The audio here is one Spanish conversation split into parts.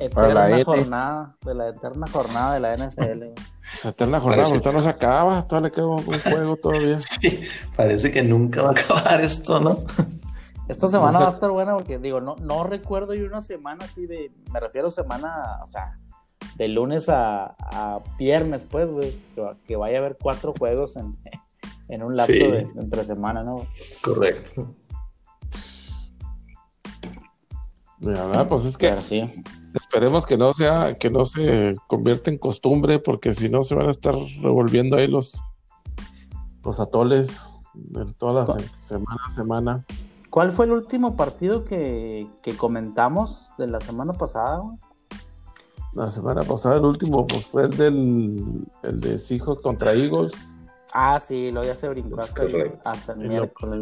Eterna jornada, de la eterna jornada de la NFL. Pues eterna jornada, esto no se acaba, todavía le queda un, juego todavía. Sí, parece que nunca va a acabar esto, ¿no? Esta semana va a estar buena porque digo, no, no recuerdo yo una semana así de, me refiero a semana, o sea, de lunes a, viernes, pues, güey, que, vaya a haber cuatro juegos en, en un lapso de entre semana, ¿no? Correcto. Verdad, pues es que sí. esperemos que no sea, que no se convierta en costumbre, porque si no se van a estar revolviendo ahí los, los atoles de todas las semana a semana. ¿Cuál fue el último partido que, que comentamos de la semana pasada? La semana pasada el último pues, fue el del el de Seahawks contra Eagles. Ah, sí, lo ya se brincó hasta, el, miércoles.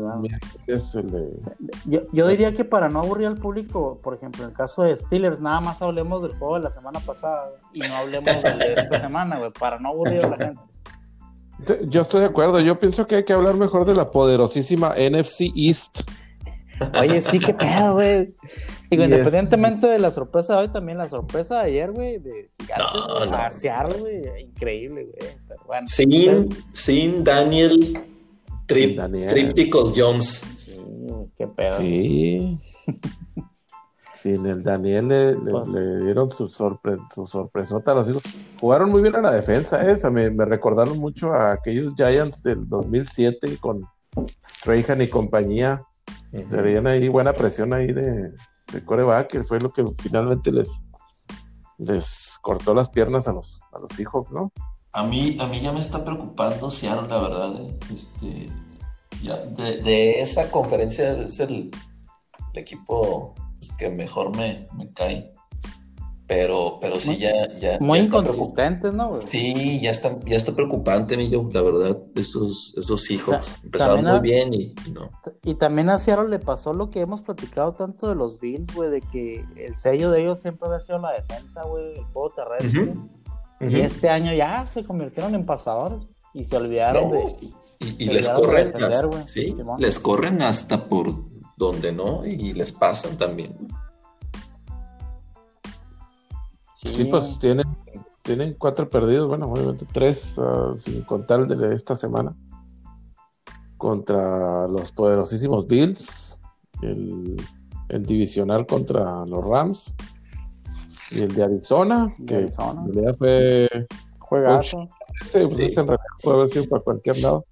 yo, diría que para no aburrir al público, por ejemplo, en el caso de Steelers, nada más hablemos del juego de la semana pasada y no hablemos de esta semana, güey, para no aburrir a la gente. Yo estoy de acuerdo, yo pienso que hay que hablar mejor de la poderosísima NFC East. Oye, sí, qué pedo, güey. Digo, independientemente de la sorpresa de hoy, también la sorpresa de ayer, güey, de gigantes, güey, increíble, güey. sin, sin Daniel, Trip, Trípticos Jones. Sí, qué pedo. Sí. Sin el Daniel le, pues dieron su, sorpre su sorpresota a los hijos. Jugaron muy bien a la defensa, ¿eh? me, me, recordaron mucho a aquellos Giants del 2007 con Strahan y compañía. Tenían ahí buena presión ahí de, de coreback, que fue lo que finalmente les, les cortó las piernas a los, a los Seahawks, ¿no? A mí, a mí ya me está preocupando Seattle, la verdad. ¿eh? Este, de, esa conferencia es el, equipo pues, que mejor me, me cae. Pero, pero sí, ya, ya. Muy inconsistentes, ¿no? Sí, ya está, ya está preocupante, Millo, la verdad. Esos, esos hijos empezaron muy bien y, no. Y también a Seattle le pasó lo que hemos platicado tanto de los Bills, güey, de que el sello de ellos siempre había sido la defensa, güey, el juego terrestre. Y este año ya se convirtieron en pasadores y se olvidaron de. Y, les corren, hasta, sí, les corren hasta por donde no y les pasan también. Sí, pues tienen, tienen cuatro perdidos, bueno, obviamente tres ah, sin contar de esta semana. Contra los poderosísimos Bills, el, divisional contra los Rams y el de Arizona, que Arizona. en realidad fue juegazo. Ese, pues ese en realidad puede haber sido para cualquier lado.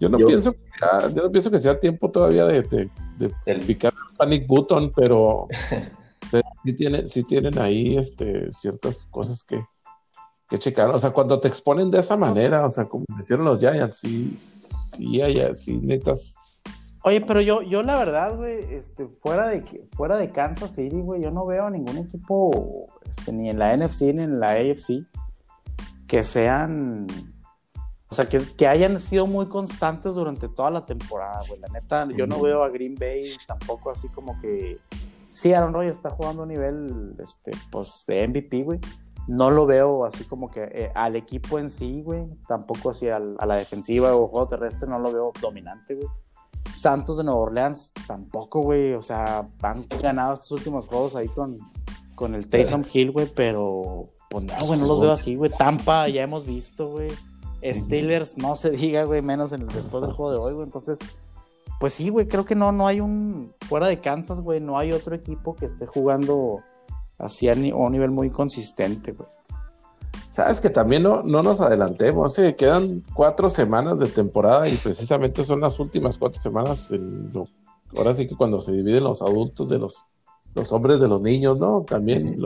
Yo no, pienso, que sea, yo no pienso que sea tiempo todavía de, de, de picar el panic button, pero Pero sí, tiene, sí tienen ahí este, ciertas cosas que, que checar. O sea, cuando te exponen de esa manera, o sea, como hicieron los Giants, sí, sí, hay, sí, netas. Oye, pero yo, yo la verdad, güey, este, fuera de fuera de Kansas City, güey, yo no veo a ningún equipo, este, ni en la NFC ni en la AFC, que sean, o sea, que, que hayan sido muy constantes durante toda la temporada, güey. La neta, yo no veo a Green Bay tampoco así como que sí, Aaron Rodgers está jugando a nivel, este, pues, de MVP, güey. No lo veo así como que eh, al equipo en sí, güey. Tampoco así a la defensiva o juego terrestre no lo veo dominante, güey. Santos de Nueva Orleans tampoco, güey. O sea, han ganado estos últimos juegos ahí con, con el Taysom Hill, güey, pero pues no, güey, no los veo así, güey. Tampa ya hemos visto, güey. Steelers, no se diga, güey, menos en el, después del juego de hoy, güey. Entonces, pues sí, güey, creo que no, no hay un, fuera de Kansas, güey, no hay otro equipo que esté jugando así a, un nivel muy consistente, güey. Sabes que también no, no nos adelantemos, ¿eh? quedan cuatro semanas de temporada y precisamente son las últimas cuatro semanas. ahora sí que cuando se dividen los adultos de los, los hombres de los niños, ¿no? También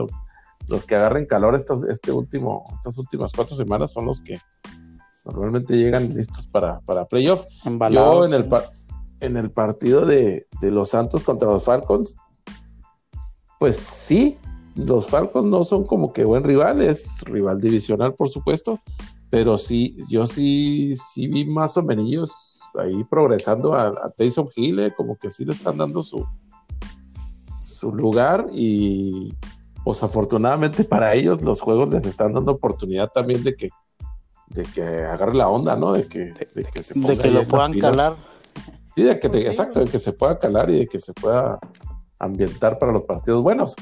los que agarren calor estos, este último, estas últimas cuatro semanas son los que normalmente llegan listos para, para playoff. Yo en el, en el partido de, los Santos contra los Falcons, pues sí, los Falcons no son como que buen rival, es rival divisional, por supuesto, pero sí, yo sí, sí vi más o menos ahí progresando a, a Taysom Hill, eh, como que sí le están dando su, su lugar y pues afortunadamente para ellos los juegos les están dando oportunidad también de que de que agarre la onda, ¿no? De que, de, que se de que lo puedan calar. Sí, de que, pues exacto, de que se pueda calar y de que se pueda ambientar para los partidos buenos.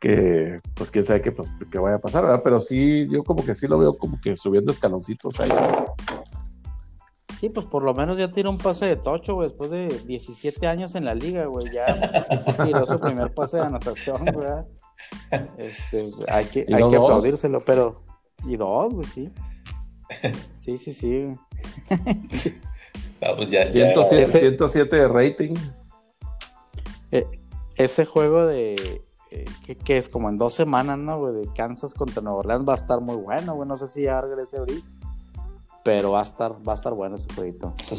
que pues quién sabe qué, pues, qué vaya a pasar, ¿verdad? Pero sí, yo como que sí lo veo como que subiendo escaloncitos ahí. Sí, pues por lo menos ya tiró un pase de tocho, güey, después de 17 años en la liga, güey, ya tiró su primer pase de anotación, güey. Este, hay que, hay que aplaudírselo, pero... Y dos, güey, sí. Sí, sí, sí. Ah, pues ya, 107, 107 de rating. Eh, ese juego de eh, que, es como en dos semanas, ¿no? Güey, de Kansas contra Nueva Orleans va a estar muy bueno, güey. No sé si ya regrese Brice, pero va a estar, va a estar bueno ese jueguito. Se,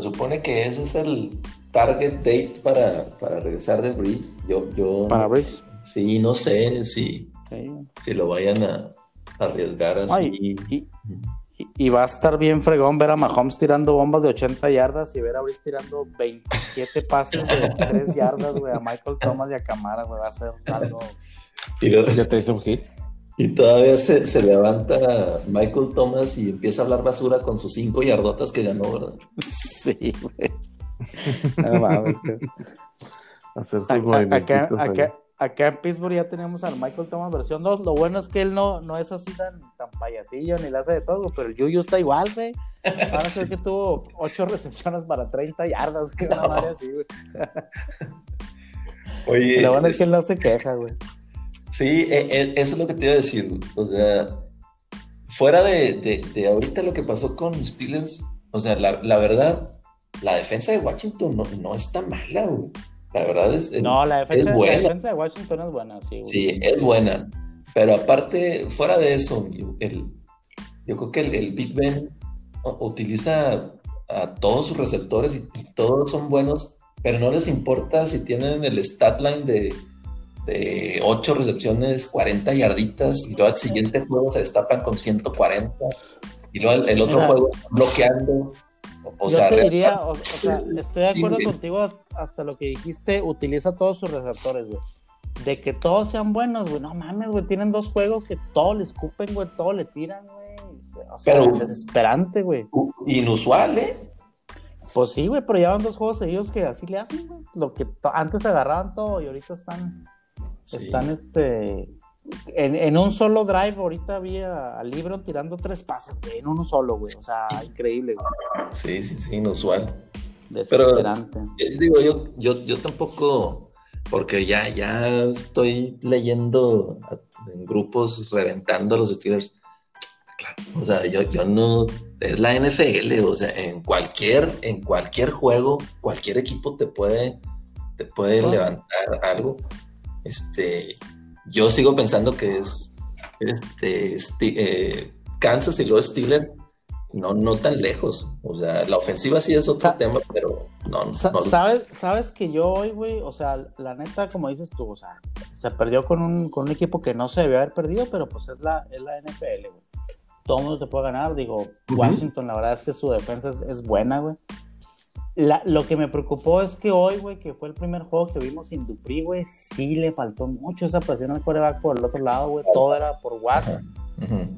supone que ese es el target date para, para regresar de Brice. Yo, yo, para Brice. Sí, no sé si, si lo vayan a arriesgar así. Y, va a estar bien fregón ver a Mahomes tirando bombas de 80 yardas y ver a Brice tirando 27 pases de 3 yardas, güey, a Michael Thomas y a Camara, güey, va a ser algo... Y ya te hizo un hit. Y todavía se, se, levanta Michael Thomas y empieza a hablar basura con sus 5 yardotas que ganó, ¿verdad? Sí, güey. No mames, que... Hacer sus acá en Pittsburgh ya tenemos al Michael Thomas versión 2. Lo bueno es que él no, no es así tan, tan payasillo ni le hace de todo, pero el Yuyu está igual, güey. Ahora sé que tuvo 8 recepciones para 30 yardas, güey. Una madre así, güey. Oye. Lo bueno es que él no se queja, güey. Sí, e, e, eso es lo que te iba a decir. O sea, fuera de, de, de ahorita lo que pasó con Steelers, o sea, la, la verdad, la defensa de Washington no, no está mala, güey. La verdad es, no, la defensa, de Washington es buena, sí. Sí, es buena. Pero aparte, fuera de eso, el, yo creo que el, Big Ben utiliza a todos sus receptores y, todos son buenos, pero no les importa si tienen el stat line de, de 8 recepciones, 40 yarditas, y luego al siguiente juego se destapan con 140, y luego el, otro juego bloqueando. O Yo te diría, o, sea, estoy de acuerdo contigo hasta lo que dijiste, utiliza todos sus receptores, güey. De que todos sean buenos, güey. No mames, güey. Tienen dos juegos que todos le escupen, güey. Todo le tiran, güey. O sea, desesperante, güey. Inusual, ¿eh? Pues sí, güey, pero llevan dos juegos seguidos que así le hacen, güey. Lo que antes agarraban todo y ahorita están. Están este en, un solo drive, ahorita había al libro tirando tres pases, güey, en uno solo, güey. O sea, increíble, güey. Sí, sí, sí, inusual. Desesperante. Pero, eh, digo, yo, yo, yo tampoco, porque ya, ya estoy leyendo en grupos reventando a los Steelers. o sea, yo, yo no, es la NFL, o sea, en cualquier, en cualquier juego, cualquier equipo te puede, te puede levantar algo. Este, yo sigo pensando que es este, eh, Kansas y los Steelers no, no tan lejos. O sea, la ofensiva sí es otro tema, pero no. ¿Sabes, sabes que yo hoy, güey, o sea, la neta, como dices tú, o sea, se perdió con un, con un equipo que no se debe haber perdido, pero pues es la, es la NFL, güey. Todo el mundo te puede ganar. Digo, Washington, la verdad es que su defensa es, es buena, güey lo que me preocupó es que hoy, güey, que fue el primer juego que vimos sin Dupri, güey, sí le faltó mucho esa presión al coreback por el otro lado, güey. Todo era por Watt.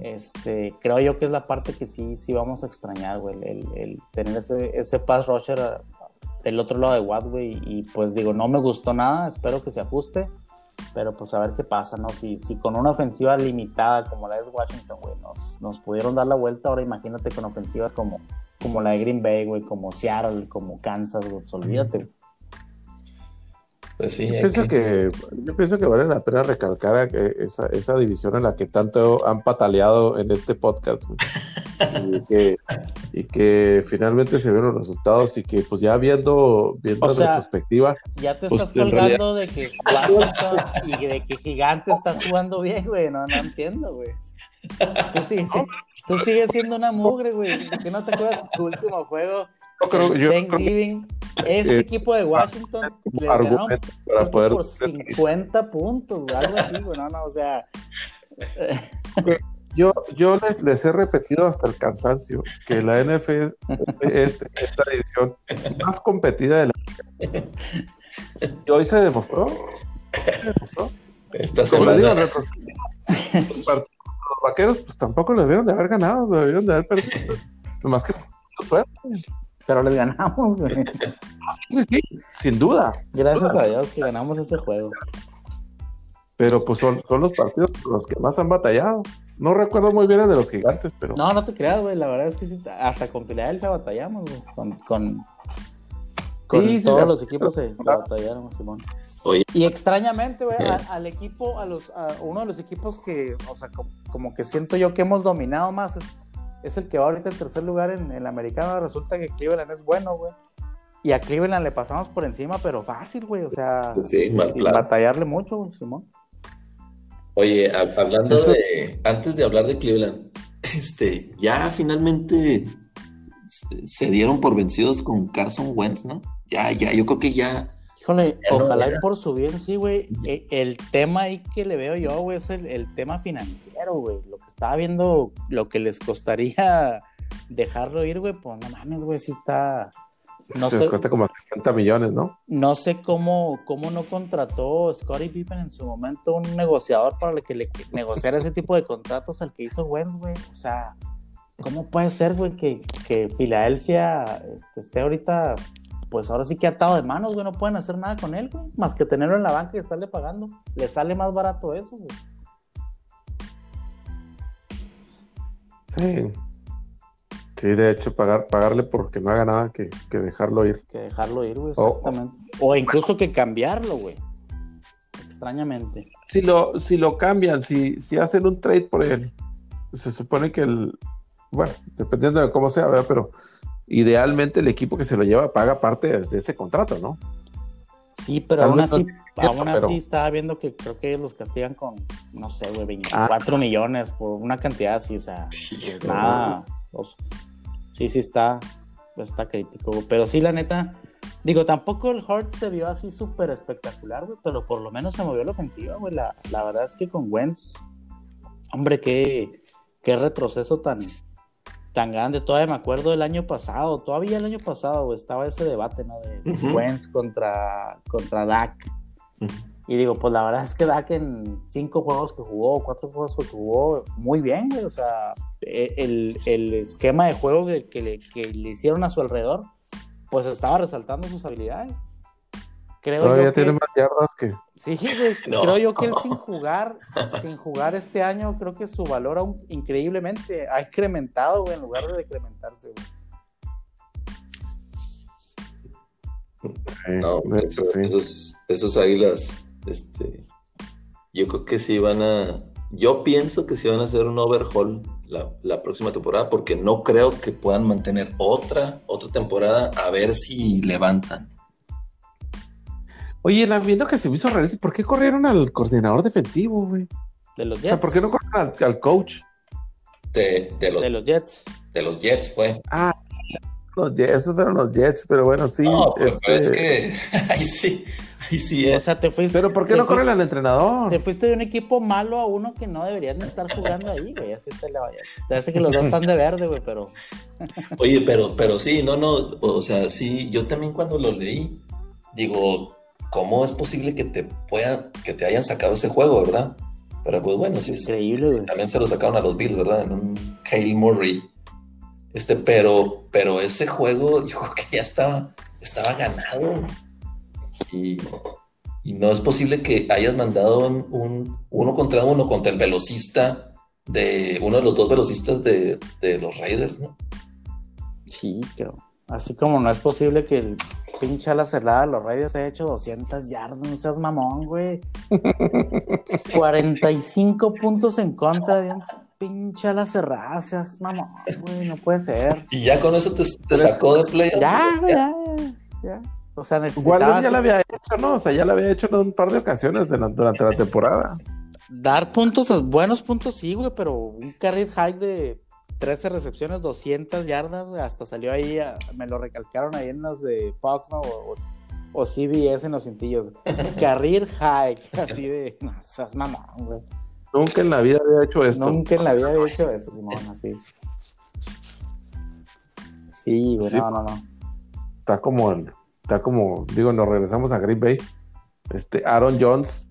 Este, creo yo que es la parte que sí, sí vamos a extrañar, güey, el, tener ese, ese pass rusher del otro lado de Watt, güey. Y pues digo, no me gustó nada, espero que se ajuste. Pero pues a ver qué pasa, ¿no? Si, si con una ofensiva limitada como la es Washington, güey, nos, nos pudieron dar la vuelta, ahora imagínate con ofensivas como como la de Green Bay, güey, como Seattle, como Kansas, güey, pues olvídate. Pues sí, yo, pienso que... yo pienso que vale la pena recalcar esa, esa división en la que tanto han pataleado en este podcast, güey. y, que, y que finalmente se ven los resultados y que pues ya viendo, viendo o retrospectiva. Ya te pues, estás colgando de que y de que Gigante está jugando bien, güey. No, no entiendo, güey. Tú, sí, sí, tú sigues siendo una mugre, güey. ¿Por no te acuerdas tu último juego? Thanksgiving. este equipo de Washington le ganó para poder... por 50 puntos, güey, algo así, güey. No, no, o sea. Yo, yo les, les, he repetido hasta el cansancio que la NFL es esta edición más competida de la y hoy se demostró. Se demostró. Esta semana. los vaqueros, pues tampoco les debieron de haber ganado, debieron de haber perdido. Nomás que fue. Pero les ganamos, güey. Sí, sin duda. Gracias a Dios que ganamos ese juego. Pero pues son, son los partidos por los que más han batallado. No recuerdo muy bien el de los gigantes, pero. No, no te creas, güey. La verdad es que sí, hasta con Filadelfia batallamos, güey. Con, con, con Sí, sí, todos los equipos se, se batallaron, Simón. Oye, Y extrañamente, güey, al, al equipo, a los, a uno de los equipos que, o sea, como, como que siento yo que hemos dominado más es, es el que va ahorita en tercer lugar en el americano. Resulta que Cleveland es bueno, güey. Y a Cleveland le pasamos por encima, pero fácil, güey. O sea, Sí, más sin claro. batallarle mucho, güey, Simón. Oye, ha- hablando Eso- de, antes de hablar de Cleveland, este, ya finalmente se, se dieron por vencidos con Carson Wentz, ¿no? Ya, ya, yo creo que ya, Híjole, Ya no, ojalá ya. por su bien, sí, güey. E- El tema ahí que le veo yo, güey, es el, el tema financiero, güey. Lo que estaba viendo, lo que les costaría dejarlo ir, güey, pues no mames, güey, sí está. No se sé, les cuesta como 60 millones, ¿no? no sé cómo, cómo no contrató Scottie Pippen en su momento un negociador para el que le negociara ese tipo de contratos al que hizo Wentz, güey. O sea, ¿cómo puede ser, güey, que, que Filadelfia este, esté ahorita, pues ahora sí que atado de manos, güey? No pueden hacer nada con él, güey, más que tenerlo en la banca y estarle pagando. Le sale más barato eso, güey. Sí. Sí, de hecho, pagar, pagarle porque no haga nada que, que dejarlo ir. Que dejarlo ir, güey, O- exactamente. O incluso que cambiarlo, güey. Extrañamente. Si lo, si lo cambian, si, si hacen un trade por él, se supone que el. Bueno, dependiendo de cómo sea, ¿verdad? Pero idealmente el equipo que se lo lleva paga parte de, de ese contrato, ¿no? Sí, pero Tal aún no así, aún pero- así estaba viendo que creo que ellos los castigan con, no sé, güey, 24 millones por una cantidad así, o sea, nada. Sí, sí está, está crítico, pero sí, la neta, digo, tampoco el Hurt se vio así súper espectacular, güey, pero por lo menos se movió la ofensiva, güey. La, la verdad es que con Wentz, hombre, qué, qué retroceso tan, tan grande. Todavía me acuerdo del año pasado, todavía el año pasado, güey, estaba ese debate, ¿no? De. Wentz contra, contra Dak. Y digo, pues la verdad es que Dak en cinco juegos que jugó, cuatro juegos que jugó, muy bien, güey. O sea, el, el esquema de juego que, que le, que le hicieron a su alrededor, pues estaba resaltando sus habilidades. Creo Todavía yo que, tiene más yardas que. sí, güey, No. creo yo que él sin jugar, sin jugar este año, creo que su valor aún increíblemente ha incrementado, güey, en lugar de decrementarse, güey. Sí, No, eso- sí. esos, esos águilas, este, yo creo que sí van a, yo pienso que sí van a hacer un overhaul la, la próxima temporada porque no creo que puedan mantener otra, otra temporada a ver si levantan. Oye, la viendo que se me hizo rarísimo, ¿por qué corrieron al coordinador defensivo, güey? De los O Jets. sea, ¿por qué no corrieron al, al coach? De, de los, De los Jets. de los Jets fue. Ah, los Jets, esos fueron los Jets, pero bueno, sí. no, pero, este, pero es que ahí sí, ahí sí O es. sea, te fuiste. Pero ¿por qué no corren al entrenador? Te fuiste de un equipo malo a uno que no deberían estar jugando ahí, güey. Así te la vayas. Te hace que los dos están de verde, güey, pero. Oye, pero, pero sí, no, no, o sea, sí, yo también cuando lo leí, digo, ¿cómo es posible que te puedan, que te hayan sacado ese juego, verdad? Pero pues bueno, sí, sí, Increíble, güey. también se lo sacaron a los Bills, ¿verdad? En un Kyle Murray. Este, pero, pero ese juego, yo creo que ya estaba, estaba ganado. Y, y no es posible que hayas mandado un, un uno contra uno contra el velocista de uno de los dos velocistas de, de los Raiders, ¿no? Sí, creo. Así como no es posible que el pinche ala cerrada de los Raiders haya hecho 200 yardas, no seas mamón, güey. 45 puntos en contra de un pinche ala cerrada, seas mamón, güey, no puede ser. Y ya con eso te, te sacó de play. Ya, güey, ya, ya. O sea, Waller necesitabas ya lo había hecho, ¿no? O sea, ya lo había hecho en un par de ocasiones de la- durante la temporada. dar puntos, buenos puntos, sí, güey, pero un career high de 13 recepciones, 200 yardas, güey, hasta salió ahí, a- me lo recalcaron ahí en los de Fox, ¿no? O, o- o CBS en los cintillos. Career high, así de, no, seas mamón, güey. Nunca en la vida había hecho esto. Nunca en la vida había hecho esto, Simón, así. Sí, güey, Sí. no, no, no. Está como, el- está como, digo, nos regresamos a Green Bay. Este, Aaron Jones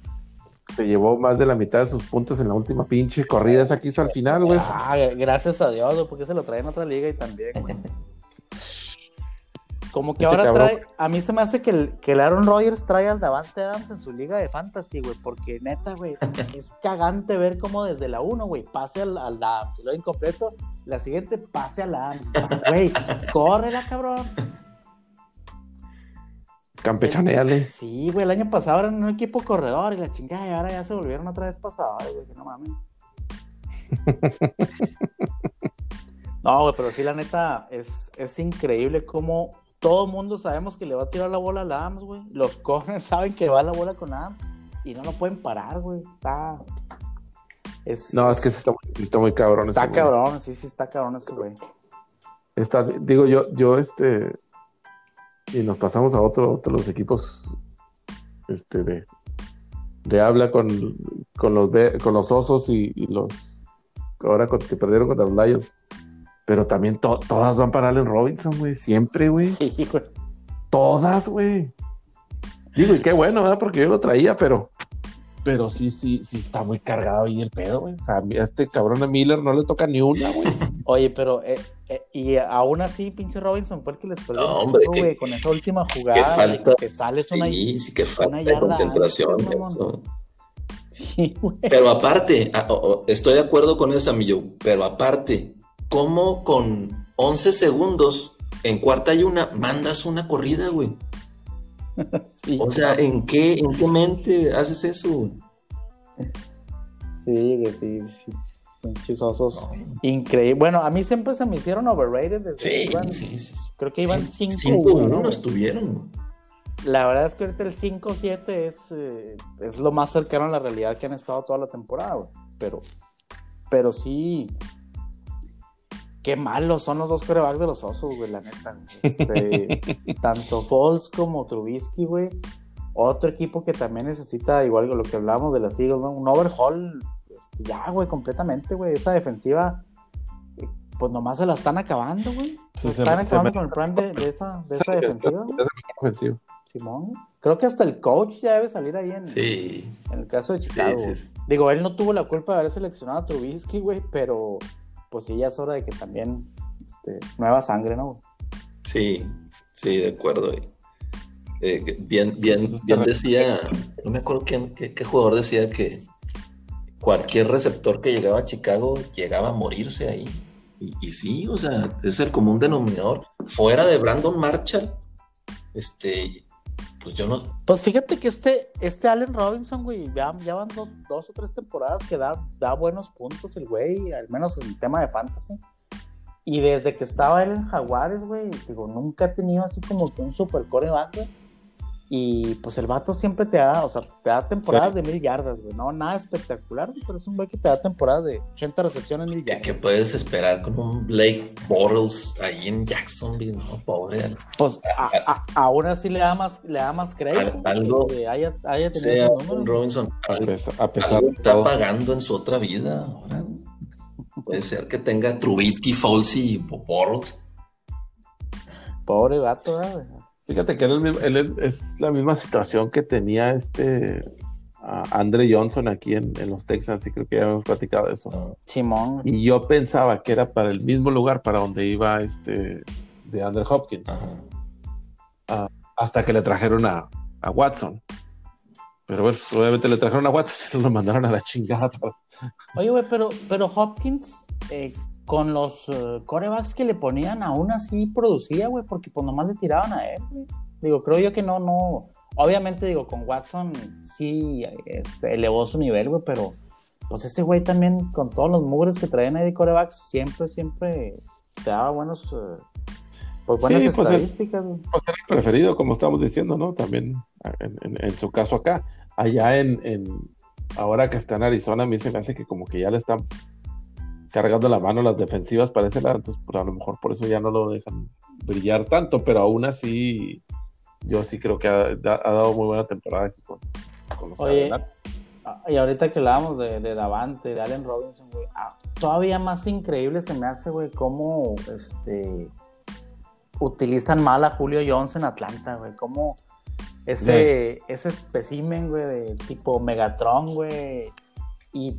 se llevó más de la mitad de sus puntos en la última pinche corrida esa que hizo al final, güey. Ah, gracias a Dios, porque se lo traen a otra liga y también, güey. Como que Este ahora cabrón. trae, a mí se me hace que el, que el Aaron Rodgers trae al Davante Adams en su liga de fantasy, güey, porque neta, güey, es cagante ver cómo desde la 1, güey, pase al, al Adams, y luego incompleto, la siguiente pase al Adams, güey, córrela, cabrón. Campechaneale. Sí, güey, el año pasado eran un equipo corredor y la chingada, y ahora ya se volvieron otra vez pasadores, güey, que no mames. No, güey, pero sí, la neta, es, es increíble cómo todo el mundo sabemos que le va a tirar la bola a Adams, güey. Los corners saben que va la bola con Adams y no lo pueden parar, güey. Está. Es, No, es que está muy, está muy cabrón. Está ese güey. cabrón, sí, sí, está cabrón ese güey. Está, digo yo, yo este, y nos pasamos a otro, otro de los equipos, este, de, de habla con, con los con los osos y, y los, ahora con- que perdieron contra los Lions. Pero también to- todas van para Allen Robinson, güey, siempre, güey. Sí, güey. Todas, güey. Digo, y qué bueno, ¿verdad? Porque yo lo traía, pero, pero sí, sí, sí está muy cargado ahí el pedo, güey. O sea, a este cabrón de Miller no le toca ni una, güey. Oye, pero, eh, eh, y aún así, pinche Robinson fue el que les perdió No, hombre, que- güey, con esa última jugada. falta- güey, que sales una. Sí, sí que falta de concentración. antes, eso. Sí, güey. Pero aparte, a- o- o- estoy de acuerdo con esa, mi Joe, pero aparte, ¿cómo con 11 segundos en cuarta y una mandas una corrida, güey? Sí, O sea, ¿en qué, ¿en qué mente haces eso? sí, sí, sí. Pinches osos. Increíble. Bueno, a mí siempre se me hicieron overrated. desde Sí, iban- sí, sí. sí. Creo que iban Cin- 5-1, 5-1 ¿no, estuvieron. La verdad es que ahorita el 5-7 es, eh, es lo más cercano a la realidad que han estado toda la temporada, güey. Pero, pero sí. Qué malos son los dos corebacks de los osos, güey, la neta. Este, tanto Foles como Trubisky, güey. Otro equipo que también necesita, igual que lo que hablábamos de las Eagles, ¿no? Un overhaul, este, ya, güey, completamente, güey. Esa defensiva, eh, pues nomás se la están acabando, güey. Sí, Se están se acabando me- con el prime de, de esa, de esa defensiva. Es mejor ofensivo. Simón. Creo que hasta el coach ya debe salir ahí en, Sí, en el caso de sí, Chicago. sí, sí. Digo, él no tuvo la culpa de haber seleccionado a Trubisky, güey, pero pues sí, ya es hora de que también este, nueva sangre, ¿no? Sí, sí, de acuerdo. Eh, bien, bien, Entonces, bien decía, no me acuerdo quién, qué, qué jugador decía que cualquier receptor que llegaba a Chicago llegaba a morirse ahí. Y, y sí, o sea, es el común denominador. Fuera de Brandon Marshall, este, pues yo no, Pues fíjate que este, este Allen Robinson, güey, ya, ya van dos, dos o tres temporadas que da, da buenos puntos el güey, al menos en tema de fantasy. Y desde que estaba él en Jaguares, güey, digo, nunca ha tenido así como que un super coreback, güey. Y pues el vato siempre te da, o sea, te da temporadas de mil yardas, güey. No, nada espectacular, pero es un güey que te da temporadas de 80 recepciones, mil ¿qué, yardas. qué puedes esperar con un Blake Bortles ahí en Jacksonville? No, pobre. Pues a- a- aún así le da más, le da más crédito. Al- algo que haya, haya tenido Sea. Allen Robinson, A algo- pesar, a pesar algo de está todo. pagando en su otra vida ahora. Puede ser que tenga Trubisky, Foles y Bortles. Pobre vato, güey. Fíjate que él, es el mismo- él es la misma situación que tenía este Andre Johnson aquí en, en los Texans, y creo que ya hemos platicado de eso. Simón. Y yo pensaba que era para el mismo lugar para donde iba este de Andre Hopkins, Ajá. hasta que le trajeron a, a Watson. Pero bueno, pues, obviamente le trajeron a Watson y lo mandaron a la chingada. Oye, güey, pero, pero Hopkins, eh, con los eh, corebacks que le ponían, aún así producía, güey, porque pues nomás le tiraban a él, güey. Digo, creo yo que no, no. Obviamente, digo, con Watson sí este, elevó su nivel, güey, pero pues ese güey también, con todos los mugres que traían ahí de corebacks, siempre, siempre te daba buenos, pues buenas Sí, pues, el- estadísticas, güey. pues, era el preferido, como estamos diciendo, ¿no? También en, en- en su caso acá. Allá en, en- ahora que está en Arizona, a mí se me hace que como que ya le están cargando la mano las defensivas para ese lado, entonces pues, a lo mejor por eso ya no lo dejan brillar tanto, pero aún así yo sí creo que ha, da- ha dado muy buena temporada aquí con, con los Oye, Y ahorita que hablábamos de, de Davante, de Allen Robinson, güey, ah, todavía más increíble se me hace, güey, cómo este, utilizan mal a Julio Jones en Atlanta, güey, cómo ese, ese espécimen, güey, de tipo Megatron, güey, y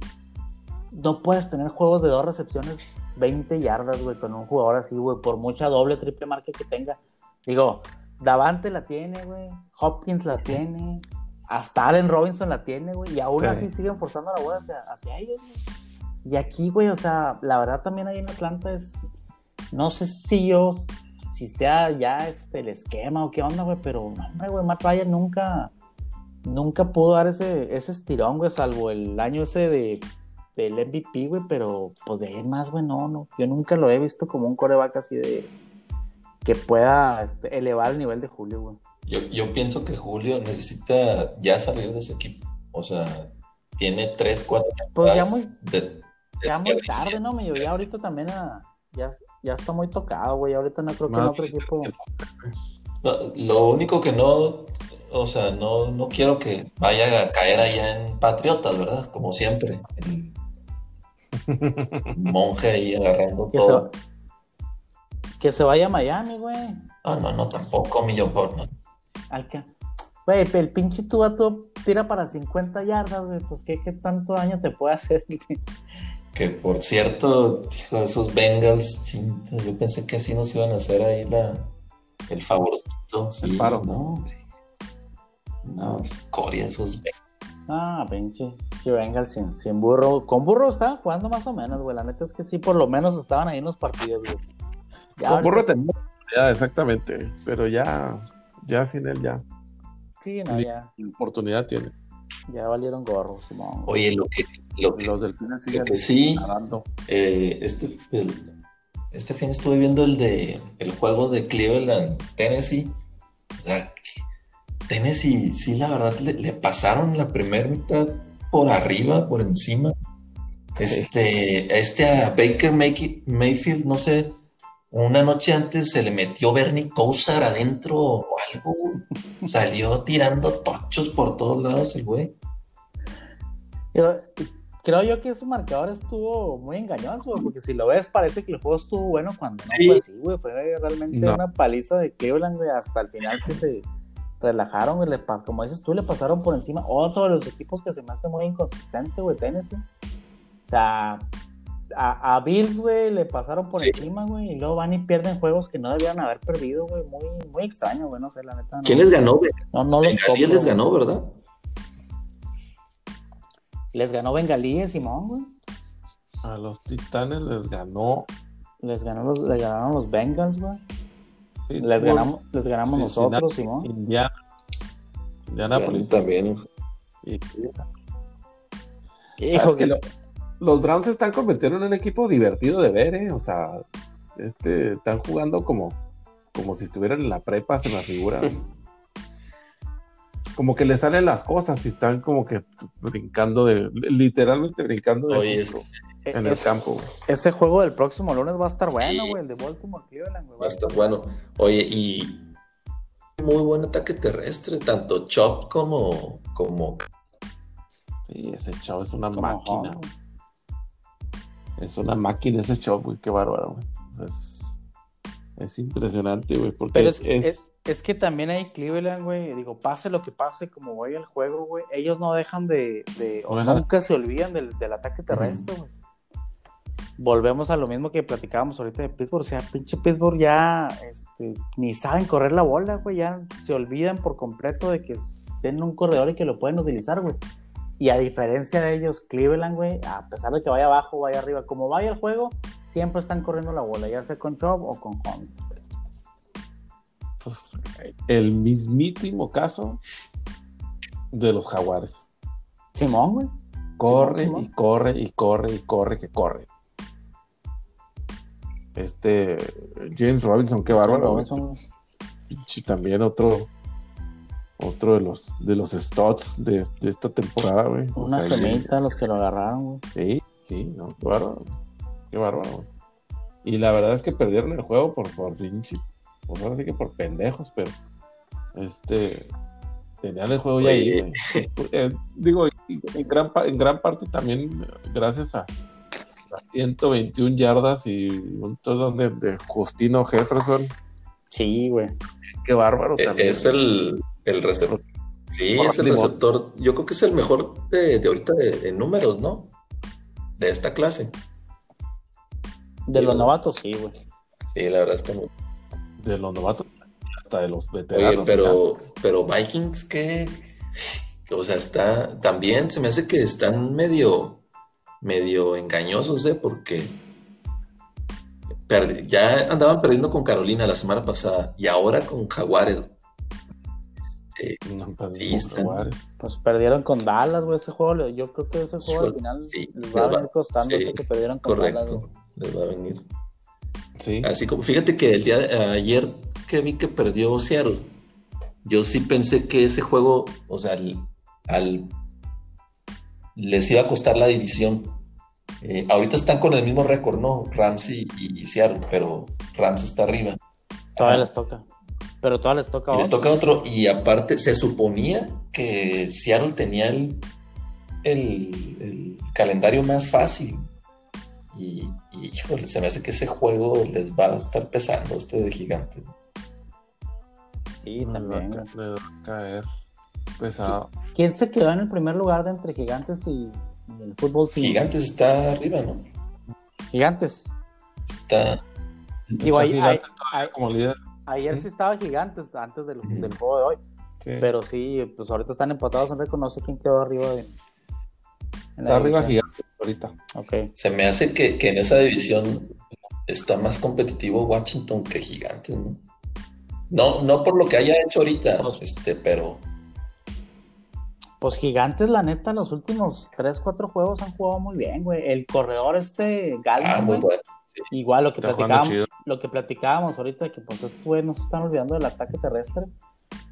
no puedes tener juegos de dos recepciones 20 yardas, güey, con un jugador así, güey, por mucha doble, triple marca que tenga. Digo, Davante la tiene, güey. Hopkins la tiene. Hasta Allen Robinson la tiene, güey. Y aún Sí. así siguen forzando la bola hacia, hacia ellos, güey. Y aquí, güey, o sea, la verdad también ahí en Atlanta es. No sé si yo. Si sea ya este, el esquema o qué onda, güey. Pero, no, hombre, güey, Matt Ryan nunca. Nunca pudo dar ese, ese estirón, güey, salvo el año ese de, del MVP, güey. Pero, pues de ahí más, güey, no, no. Yo nunca lo he visto como un coreback así de. Que pueda este, elevar el nivel de Julio, güey. Yo, yo pienso que Julio necesita ya salir de ese equipo. O sea, tiene tres, cuatro Pues ya muy, de- de ya muy tarde, ¿no? Me ya ahorita también a- ya, ya está muy tocado, güey. Ahorita no creo que en otro equipo. No, lo único que no, o sea, no, no quiero que vaya a caer allá en Patriotas, ¿verdad? Como siempre. El monje ahí agarrando Que se, todo. que se vaya a Miami, güey. No, no, no, tampoco, millón por no. Al que- Güey, el pinche Tua tú tira para 50 yardas, güey. Pues ¿qué, qué tanto daño te puede hacer. Que por cierto, hijo, esos Bengals, chinta, yo pensé que así nos iban a hacer ahí la, el favorito. Sí, El paro. no, hombre. No, escoria esos Bengals. Ah, pinche. Que venga sin, sin burro. Con burro estaban jugando más o menos, güey. La neta es que sí, por lo menos estaban ahí en los partidos, güey. Ya Con Burro sí- tenía oportunidad, exactamente. Pero ya, ya sin él, ya. Sí, no, ya, Oportunidad tiene. ya valieron gorros, Simón. Oye, lo que, lo que, Los delfines siguen lo que sí, nadando. eh, este, el- este fin estuve viendo el de el juego de Cleveland, Tennessee. O sea, que Tennessee, sí, la verdad, le, le pasaron la primera mitad por arriba, por encima. Este, este a Baker Mayfield, no sé, una noche antes se le metió Bernie Kosar adentro o algo. Salió tirando tochos por todos lados el güey. Pero, creo yo que ese marcador estuvo muy engañoso, güey, porque si lo ves, parece que el juego estuvo bueno cuando no Sí. fue así, güey. Fue realmente No. una paliza de Cleveland, güey, hasta el final que se relajaron, güey. le como dices tú, le pasaron por encima. Otro de los equipos que se me hace muy inconsistente, güey, Tennessee. O sea, a, a Bills, güey, le pasaron por Sí. encima, güey, y luego van y pierden juegos que no debían haber perdido, güey. Muy, muy extraño, güey, no sé, la neta. No, ¿Quién les ganó? No, no los compro, les güey. ganó, ¿verdad? Les ganó Bengalí, Simón, güey. A los Titanes les ganó. Les, ganó los, les ganaron los Bengals, güey. Les Pittsburgh, ganamos, les ganamos Cincinnati, nosotros, Simón. Indiana. Indianapolis. También. Y- Hijo, ¿Sabes que lo- los Browns se están convirtiendo en un equipo divertido de ver, ¿eh? O sea, este, están jugando como, como si estuvieran en la prepa, se me figura. como que les salen las cosas y están como que brincando de, literalmente brincando de Oye, gusto en el campo. güey. Ese juego del próximo lunes va a estar bueno, Sí. güey. El de Baltimore Cleveland, güey. Va a estar bueno. Oye, y muy buen ataque terrestre, tanto Chop como, como Sí, ese chavo es una Como máquina. Güey. Es una máquina ese chavo, güey, qué bárbaro, güey. O sea, es, es impresionante, güey, porque Pero es, es, es, es que también hay Cleveland, güey. Digo, pase lo que pase, como vaya el juego, güey. Ellos no dejan de. de- o No dejan- nunca se olvidan del, del ataque terrestre, güey. Volvemos a lo mismo que platicábamos ahorita de Pittsburgh. O sea, pinche Pittsburgh ya este, ni saben correr la bola, güey. Ya se olvidan por completo de que tienen un corredor y que lo pueden utilizar, güey. Y a diferencia de ellos, Cleveland, güey, a pesar de que vaya abajo o vaya arriba, como vaya el juego, siempre están corriendo la bola, ya sea con Chubb o con Hunt. pues, el mismísimo caso de los jaguares. Simón, güey. Corre Simón, y corre y corre y corre que corre. Este James Robinson, qué bárbaro. Robinson, también otro otro de los de los studs de, de esta temporada, güey. O Una sea, gemita, los que lo agarraron, güey. Sí, sí, no, qué bárbaro. Qué bárbaro. güey. Y la verdad es que perdieron el juego por, por pinche. Pues ahora sí que por pendejos, pero. Este. Tenían el juego ya ahí, güey. Eh, digo, en gran, en gran parte también gracias a 121 yardas y un touchdown de, de Justino Jefferson. Sí, güey. Qué bárbaro Eh, también. Es el, el receptor. Sí, es el receptor. Yo creo que es el mejor de, de ahorita de, en números, ¿no? De esta clase. De Sí, los novatos, sí, güey. Sí, la verdad está muy. De los novatos. hasta de los veteranos. Oye, pero, pero Vikings, ¿qué? O sea, está también se me hace que están medio, medio engañosos, ¿eh? Porque ya andaban perdiendo con Carolina la semana pasada y ahora con Jaguares. Eh, sí, Pues perdieron con Dallas, güey, ese juego. Yo creo que ese juego al final les va a venir costando que perdieron con correcto, Les va a venir. Sí. Así como, fíjate que el día de ayer que vi que perdió Seattle, yo sí pensé que ese juego, o sea, al, les iba a costar la división. Eh, ahorita están con el mismo récord, ¿no? Rams y, Seattle, pero Rams está arriba. Todavía les toca. Pero todavía les toca otro. Les toca otro. Y aparte, se suponía que Seattle tenía el, el, calendario más fácil. Y, híjole, se me hace que ese juego les va a estar pesando este de gigante. Sí, también. Le va a caer pesado. ¿Quién se quedó en el primer lugar de entre gigantes y, el fútbol Gigantes está arriba, ¿no? Gigantes. Está. Digo, ahí, como líder. Ayer sí estaba Gigantes antes del, juego de hoy. Pero sí, pues ahorita están empatados. No reconoce quién quedó arriba. De, Está arriba Gigantes ahorita. Okay. Se me hace que, en esa división está más competitivo Washington que Gigantes, ¿no? No, no por lo que haya hecho ahorita, pues, este, pero. Pues Gigantes, la neta, los últimos 3, 4 juegos han jugado muy bien, güey. El corredor este Galman, ah, muy bueno. Igual lo que platicábamos, lo que platicábamos ahorita, que pues estos güeyes no se están olvidando del ataque terrestre.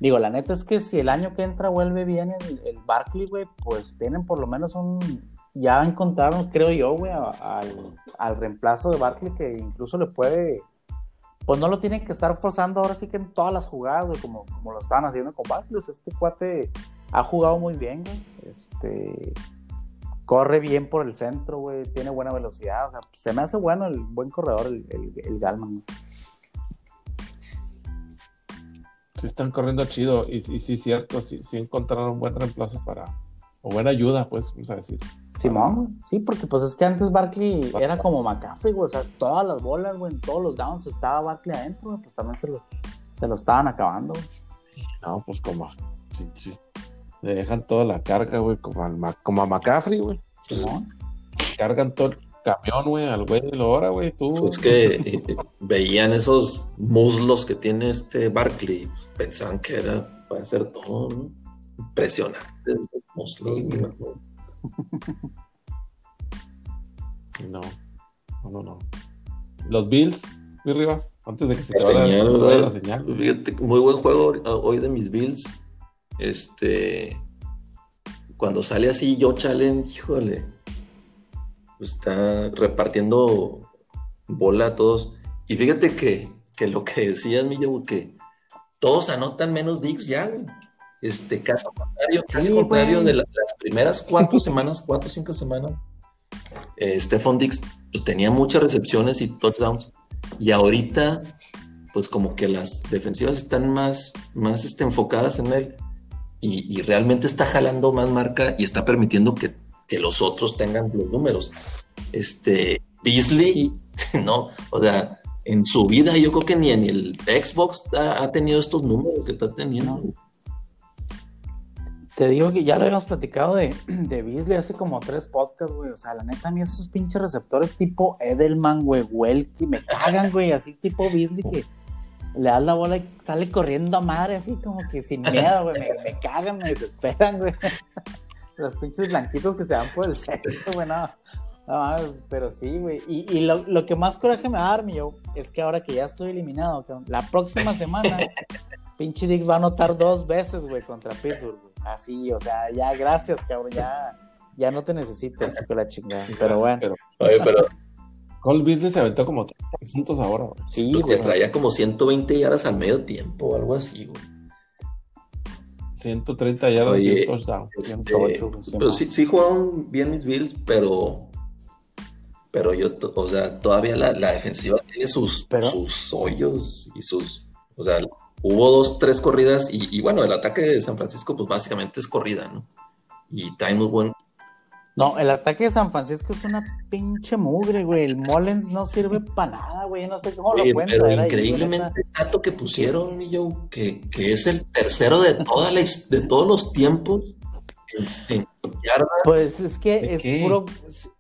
Digo, la neta es que si el año que entra vuelve bien el, el Barkley, güey, pues tienen por lo menos un. Ya encontraron, creo yo, güey, al, al reemplazo de Barkley que incluso le puede. Pues no lo tienen que estar forzando ahora sí que en todas las jugadas, güey, como, como lo estaban haciendo con Barkley. este cuate ha jugado muy bien, güey. Este corre bien por el centro, güey, tiene buena velocidad, o sea, se me hace bueno el buen corredor, el, el, Galman. Sí, están corriendo chido, y, sí, cierto, sí, sí encontraron un buen reemplazo para, o buena ayuda, pues, vamos a decir. Simón, sí, porque pues es que antes Barkley era como McCaffrey, güey, o sea, todas las bolas, güey, en todos los downs estaba Barkley adentro, güey, pues también se lo, se lo estaban acabando, No, pues como, sí, sí, le dejan toda la carga, güey, como, como a McCaffrey, güey. Cargan todo el camión, güey, al güey de la hora, güey. Tú. Pues que eh, veían esos muslos que tiene este Barkley. Pues, pensaban que era para hacer todo, ¿no? Impresionante esos muslos. No, no, no, no. Los Bills, mi Rivas, antes de que se te vaya la señal. Fíjate, muy buen juego hoy de mis Bills este, cuando sale así yo challenge, híjole, pues está repartiendo bola a todos. Y fíjate que, lo que decías, mi que todos anotan menos Dix ya, Este, caso contrario, casi contrario de las primeras cuatro semanas, cuatro o cinco semanas. Eh, Stephon Dix pues, tenía muchas recepciones y touchdowns. Y ahorita, pues como que las defensivas están más, más este, enfocadas en él y, realmente está jalando más marca y está permitiendo que, los otros tengan los números. Este, Beasley, no, o sea, en su vida yo creo que ni en el Xbox ha, tenido estos números que está teniendo. Te digo que ya lo habíamos platicado de, de Beasley hace como tres podcasts, güey. O sea, la neta, a mí esos pinches receptores tipo Edelman, güey, Welky, me cagan, güey, así tipo Beasley que le das la bola y sale corriendo a madre, así como que sin miedo, güey. Me, cagan, me desesperan, güey. Los pinches blanquitos que se van por el centro, güey, no. No, pero sí, güey. Y, y lo, lo, que más coraje me da, dar, yo, es que ahora que ya estoy eliminado, la próxima semana, pinche Dix va a anotar dos veces, güey, contra Pittsburgh, güey. Así, o sea, ya, gracias, cabrón, ya, ya no te necesito, la chingada. Pero bueno. Oye, pero Cole Beasley se aventó como 3 puntos ahora. Sí, pues te traía como 120 yardas al medio tiempo o algo así, güey. 130 yardas de touchdown. Este, pero sí, sí jugaron bien mis Bills, pero pero yo, o sea, todavía la, defensiva tiene sus, sus hoyos y sus, o sea, hubo dos, tres corridas y, bueno, el ataque de San Francisco pues básicamente es corrida, ¿no? Y trae muy buen, No, el ataque de San Francisco es una pinche mugre, güey. El Mullens no sirve para nada, güey. No sé cómo lo pueden pero increíblemente el dato que pusieron, Joe, que, que es el tercero de, toda la de todos los tiempos en, en. Pues es que ¿De es qué? puro.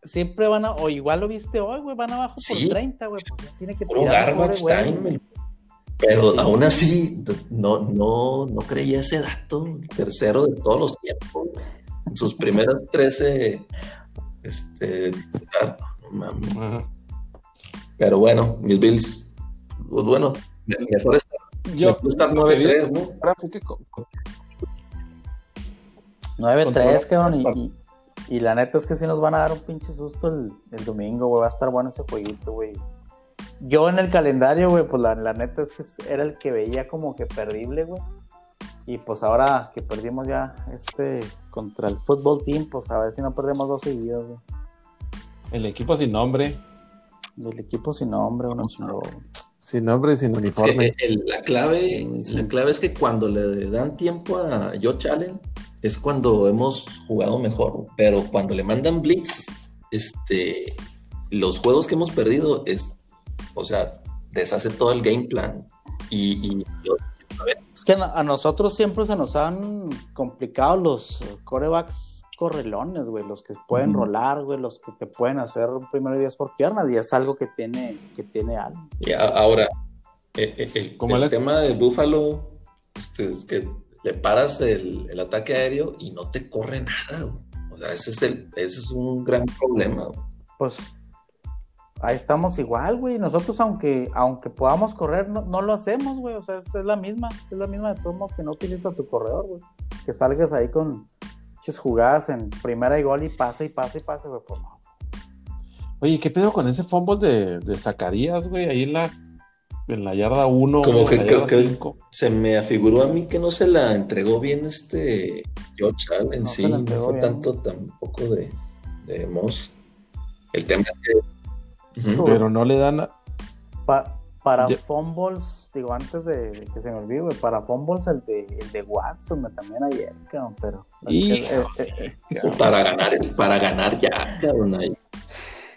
Siempre van a. O igual lo viste hoy, güey. Van abajo Sí. por 30, güey. Pues tiene que Puro tirar, garbage pobre güey. time. el- Pero Sí. aún así, no, no, no creía ese dato. El tercero de todos los tiempos. En sus primeras 13. Este. ah, no mames. Ajá. Pero bueno, mis Bills. Pues bueno, me- mejor estar, Yo, mejor estar lo que vi 9-3, ¿no? ahora fue que co- co- 9-3, Controlar cabrón. Y, y, y la neta es que sí nos van a dar un pinche susto el, el domingo, güey. Va a estar bueno ese jueguito, güey. Yo en el calendario, güey, pues la, la neta es que era el que veía como que perdible, güey. Y pues ahora que perdimos ya este contra el fútbol team, pues a ver si no perdemos dos seguidos, güey. el equipo sin nombre, Del equipo sin nombre, uno sin nombre y sin Es que uniforme. el- la clave, Sí, sí. la clave es que cuando le dan tiempo a Josh Allen es cuando hemos jugado mejor, pero cuando le mandan blitz, este, los juegos que hemos perdido es, o sea, deshace todo el game plan y, y yo- Es que a, nosotros siempre se nos han complicado los corebacks correlones, güey, los que pueden rolar, güey, los que te pueden hacer un primero y diez por piernas, y es algo que tiene, que tiene Allen. y a- ahora eh, eh, el, Como tema de Buffalo este, es que le paras el, el ataque aéreo y no te corre nada, güey. o sea, ese es el, ese es un gran problema. güey. Pues ahí estamos igual, güey. Nosotros, aunque, aunque podamos correr, no, no lo hacemos, güey. O sea, es, es la misma, es la misma de todos modos que no utiliza tu corredor, güey. Que salgas ahí con jugadas en primera y gol y pase y pase y pase, güey. Pues no. Oye, ¿qué pedo con ese fumble de, de Zacarías, güey? Ahí en la, en la yarda 1, Como que creo yarda que- 5. Se me afiguró a mí que no se la entregó bien este George Allen, No sí, no fue bien. tanto tampoco de, de Moss. El tema es que Pero no le dan. a- Pa- para Ya- fumbles, digo, antes de que se me olvide, para fumbles el de, el de Watson también ayer, cabrón, pero... Hijo, eh, sí, eh, cabrón. para ganar, para ganar ya, cabrón, ahí.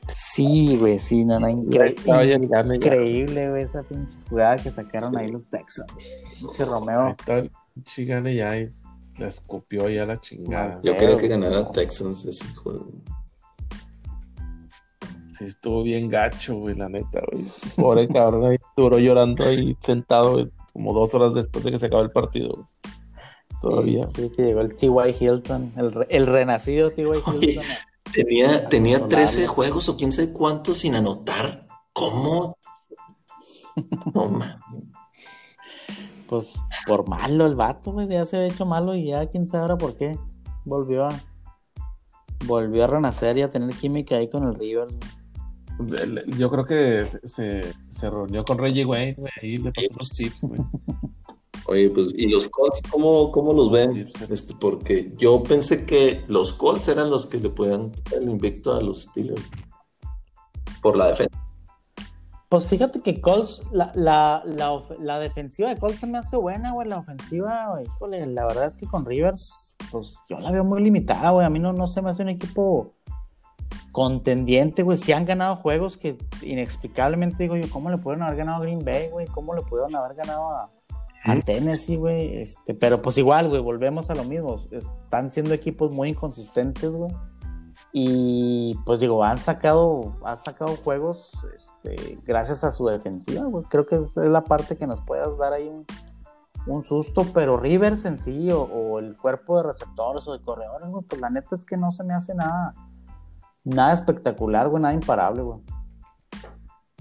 Sí, güey, sí, no, no, Ya incre- estaba ya el gane, ya. increíble, güey, esa pinche jugada que sacaron Sí. ahí los Texans. Pinche Romeo. gane ya y la escupió ya la chingada. Yo quería que ganara Texans ese juego. Sí, estuvo bien gacho, güey, la neta, güey. Pobre cabrón ahí duró llorando ahí sentado, güey, como dos horas después de que se acabó el partido, güey. Todavía. Sí, sí, que llegó el T.Y. Hilton, el, re- el renacido T.Y. Oye. Hilton. Tenía, tenía Consolarlo. 13 juegos o quién sabe cuántos sin anotar. ¿Cómo? No mames. Pues por malo el vato, güey, ya se había hecho malo y ya quién sabe ahora por qué. Volvió a volvió a renacer y a tener química ahí con el River. Yo creo que se, se, reunió con Reggie Wayne, güey, ahí le pasó los tips, güey. Oye, pues, ¿y los Colts cómo, cómo los ven? Este, porque yo pensé que los Colts eran los que le podían quitar el invicto a los Steelers. Por la defensa. Pues fíjate que Colts, la, la, la, la defensiva de Colts se me hace buena, güey. La ofensiva, güey, híjole, la verdad es que con Rivers, pues yo la veo muy limitada, güey. A mí no, no se me hace un equipo contendiente, güey. Sí han ganado juegos que inexplicablemente digo yo, ¿cómo le pudieron haber ganado a Green Bay, güey? ¿Cómo le pudieron haber ganado a, a Tennessee, güey? Este, pero pues igual, güey, volvemos a lo mismo. Están siendo equipos muy inconsistentes, güey. Y pues digo, han sacado, han sacado juegos este, gracias a su defensiva, güey. Creo que es la parte que nos puedas dar ahí un, un susto, pero Rivers en sí, o, o el cuerpo de receptores o de corredores, güey, pues la neta es que no se me hace nada, nada espectacular, güey, nada imparable, güey.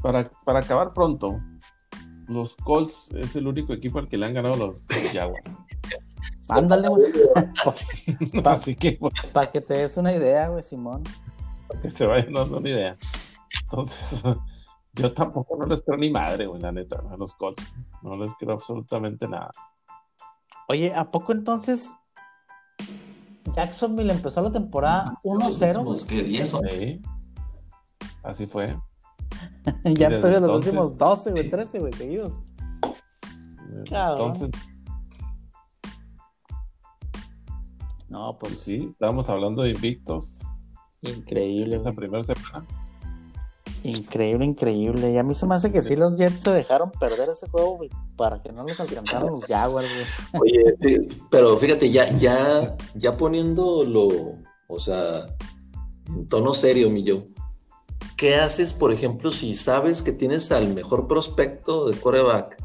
Para, para acabar pronto, los Colts es el único equipo al que le han ganado los Jaguars. Ándale, güey, Así que, bueno, para que te des una idea, güey, Simón. que se vayan dando una idea. Entonces, yo tampoco no les creo ni madre, güey, la neta, a los Colts. No les creo absolutamente nada. Oye, ¿a poco entonces Jacksonville empezó la temporada 1-0? güey? Los que 10 son. Sí. Así fue. ya empezó los entonces- últimos 12, güey, 13, güey, seguidos. Cabrón. Entonces, No, pues sí, estábamos hablando de invictos. Increíble. Esa primera semana. Increíble, increíble. Y a mí se me hace que sí los Jets se dejaron perder ese juego, güey, para que no los alcanzaran los Jaguars, güey. Oye, pero fíjate, ya, ya, ya poniéndolo, o sea, en tono serio, mi yo. ¿Qué haces, por ejemplo, si sabes que tienes al mejor prospecto de coreback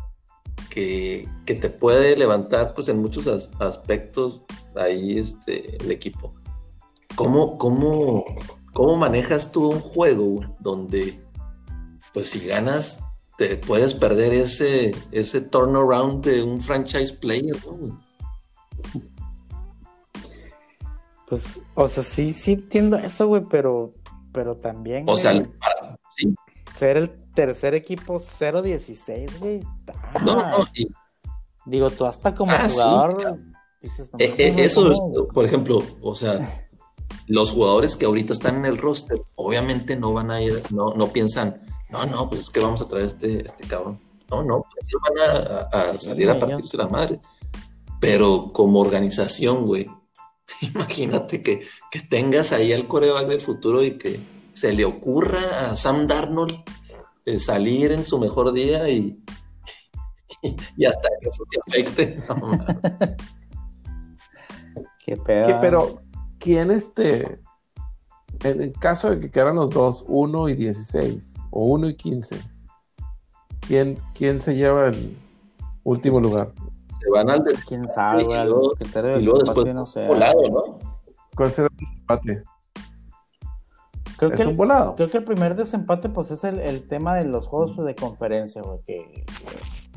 que, que te puede levantar, pues en muchos as- aspectos ahí este, el equipo? ¿Cómo, cómo, cómo manejas tú un juego donde, pues si ganas, te puedes perder ese, ese turnaround de un franchise player, ¿no? Pues, o sea, sí, sí entiendo eso, güey, pero, pero también, O sea, güey, para- sí, ser el tercer equipo 0-16, güey, está... no, no, y- Digo, tú hasta como Ah, jugador dices, no eh, eh, güey, eso es, por ejemplo, o sea, los jugadores que ahorita están en el roster, obviamente no van a ir, no, no piensan, no, no, pues es que vamos a traer este, este cabrón. No, no, ellos van a, a- a Sí, salir a partirse la madre. Pero como organización, güey, imagínate que, que tengas ahí al coreback del futuro y que se le ocurra a Sam Darnold eh, salir en su mejor día y, y, y hasta que eso te afecte. No. Qué pedo. Pero, ¿quién este? En el caso de que quedaran los dos, 1 y 16, o 1 y 15, ¿quién, quién se lleva el último lugar? se van al des- quién sabe, y güey, el luego- y desempate, después no sé. volado, ¿no? ¿Cuál será el empate? Creo Es que, un el, volado. creo que el primer desempate, pues, es el, el tema de los juegos pues, de conferencia, güey, que, que,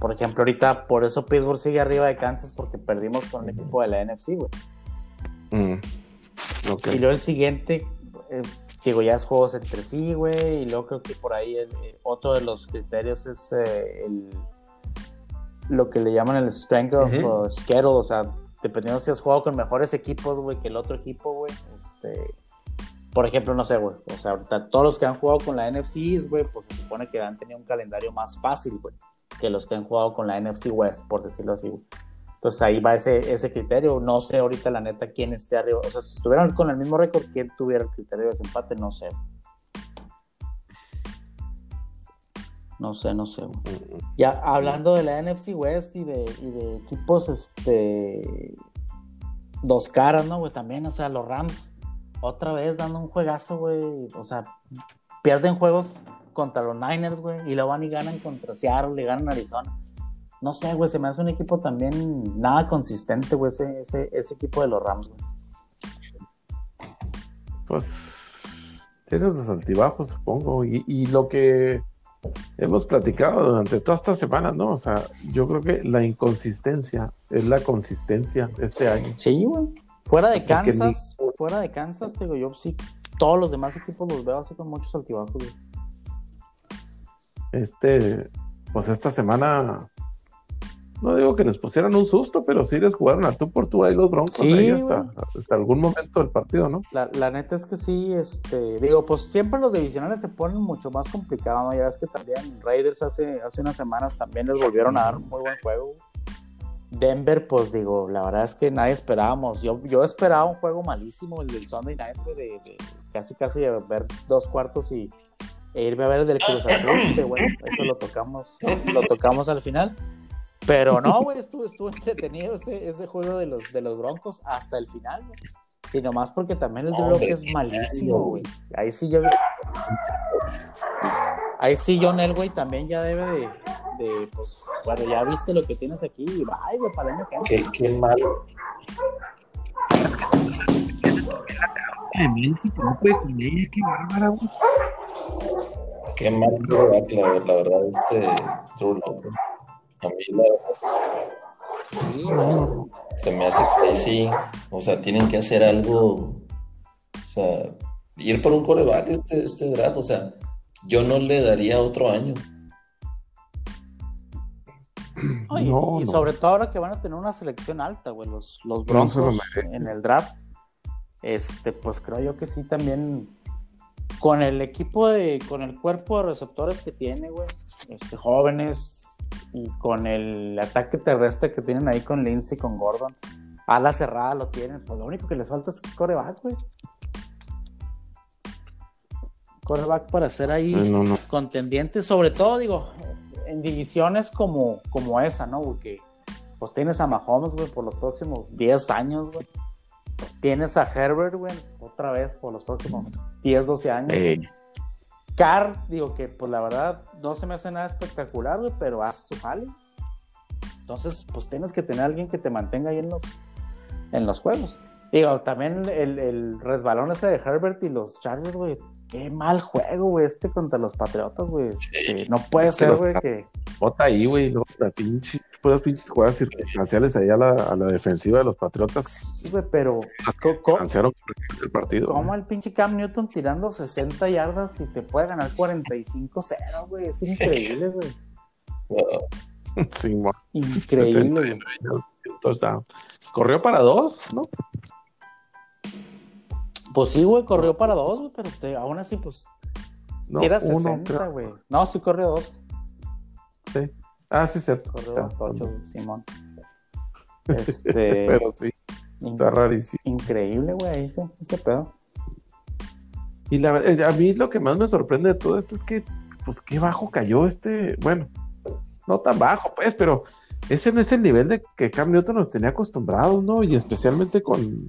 por ejemplo, ahorita, por eso Pittsburgh sigue arriba de Kansas, porque perdimos con el equipo de la NFC, güey. Mm. Y luego el siguiente, eh, digo, ya es juegos entre sí, güey. Y luego creo que por ahí el- eh, otro de los criterios es eh, el, lo que le llaman el strength of uh, schedule. O sea, dependiendo si has jugado con mejores equipos, güey, que el otro equipo, güey. Este, por ejemplo, no sé, güey. O sea, ahorita todos los que han jugado con la NFC, güey, pues se supone que han tenido un calendario más fácil, güey, que los que han jugado con la NFC West, por decirlo así, güey. Entonces ahí va ese, ese criterio. No sé ahorita la neta quién esté arriba. O sea, si estuvieran con el mismo récord, quién tuviera el criterio de desempate, no sé. No sé, no sé. güey. Ya hablando de la NFC West y de, y de equipos, este. Dos caras, ¿no, güey? También, o sea, los Rams, otra vez dando un juegazo, güey. O sea, pierden juegos contra los Niners, güey, y luego van y ganan contra Seattle y ganan Arizona. No sé, güey, se me hace un equipo también nada consistente, güey, ese, ese, ese equipo de los Rams, güey. Pues tiene sus altibajos, supongo. Y, y lo que hemos platicado durante todas estas semanas, ¿no? O sea, yo creo que la inconsistencia es la consistencia este año. Sí, güey. Fuera de Kansas, fuera de Kansas, te digo, yo sí, todos los demás equipos los veo así con muchos altibajos, güey. Este, pues esta semana, no digo que les pusieran un susto, pero sí les jugaron a tú por tú ahí los broncos Sí, ahí hasta, hasta algún momento del partido, ¿no? La, la neta es que sí, este, digo, pues siempre los divisionales se ponen mucho más complicados, ¿no? Ya ves que también Raiders hace, hace unas semanas también les volvieron a dar un muy buen juego. Denver, pues digo, la verdad es que nadie esperábamos. Yo, yo esperaba un juego malísimo, el del Sunday Night, de, de casi casi de ver dos cuartos y e irme a ver el del Cruz Azul, que bueno, eso lo tocamos, lo tocamos al final. Pero no, güey, estuvo, estuvo entretenido ese, ese juego de los, de los Broncos hasta el final, güey. Sino más porque también el Drew es malísimo, güey. Ahí sí yo. Ahí sí John Elway también ya debe de, de, pues, bueno, ya viste lo que tienes aquí, y bye, güey, para el año que entra. Qué, qué malo. qué mal la, la verdad, este Drew Lock. A mí la Sí, se me hace crazy. O sea, tienen que hacer algo. O sea, ir por un coreback este, este draft. O sea, yo no le daría otro año. No, y no. sobre todo ahora que van a tener una selección alta, güey, los, los No se lo Broncos en el draft. Este, pues creo yo que sí también con el equipo de, con el cuerpo de receptores que tiene, güey, este, jóvenes y con el ataque terrestre que tienen ahí con Lindsay, con Gordon, a la cerrada lo tienen, pues lo único que les falta es coreback, güey. Coreback para ser ahí no, no. contendiente, sobre todo, digo, en divisiones como, como esa, ¿no? Porque pues tienes a Mahomes, güey, por los próximos 10 años, güey. Tienes a Herbert, güey, otra vez por los próximos 10, 12 años. Carr, digo que, pues la verdad, no se me hace nada espectacular, güey, pero hace su jale. Entonces, pues tienes que tener a alguien que te mantenga ahí en los, en los juegos. Digo, también el, el resbalón ese de Herbert y los Chargers, güey. Qué mal juego, güey, este contra los Patriotas, güey. Este, no puede ser, güey, que... bota ahí, güey. luego La pinche, puras pinches jugadas circunstanciales ahí a la, a la defensiva de los Patriotas. Sí, güey, pero Lanzaron el partido. ¿cómo el pinche Cam Newton tirando 60 yardas y te puede ganar 45-0, güey? Es increíble, güey. Sí, Increíble, 60 güey. y un touchdown. Corrió para dos, ¿no? Pues sí, güey, corrió para dos, güey, pero te- aún así, pues, No, uno, 60, creo. güey. No, sí corrió dos. Sí. Ah, sí, cierto. Corrió Está, dos tochos, Simón. Este, Pero sí, está rarísimo. increíble, güey, ese, ese pedo. Y la, ver- a mí lo que más me sorprende de todo esto es que, pues, qué bajo cayó este. Bueno, no tan bajo, pues, pero ese no es el nivel de que Cam Newton nos tenía acostumbrados, ¿no? Y especialmente con.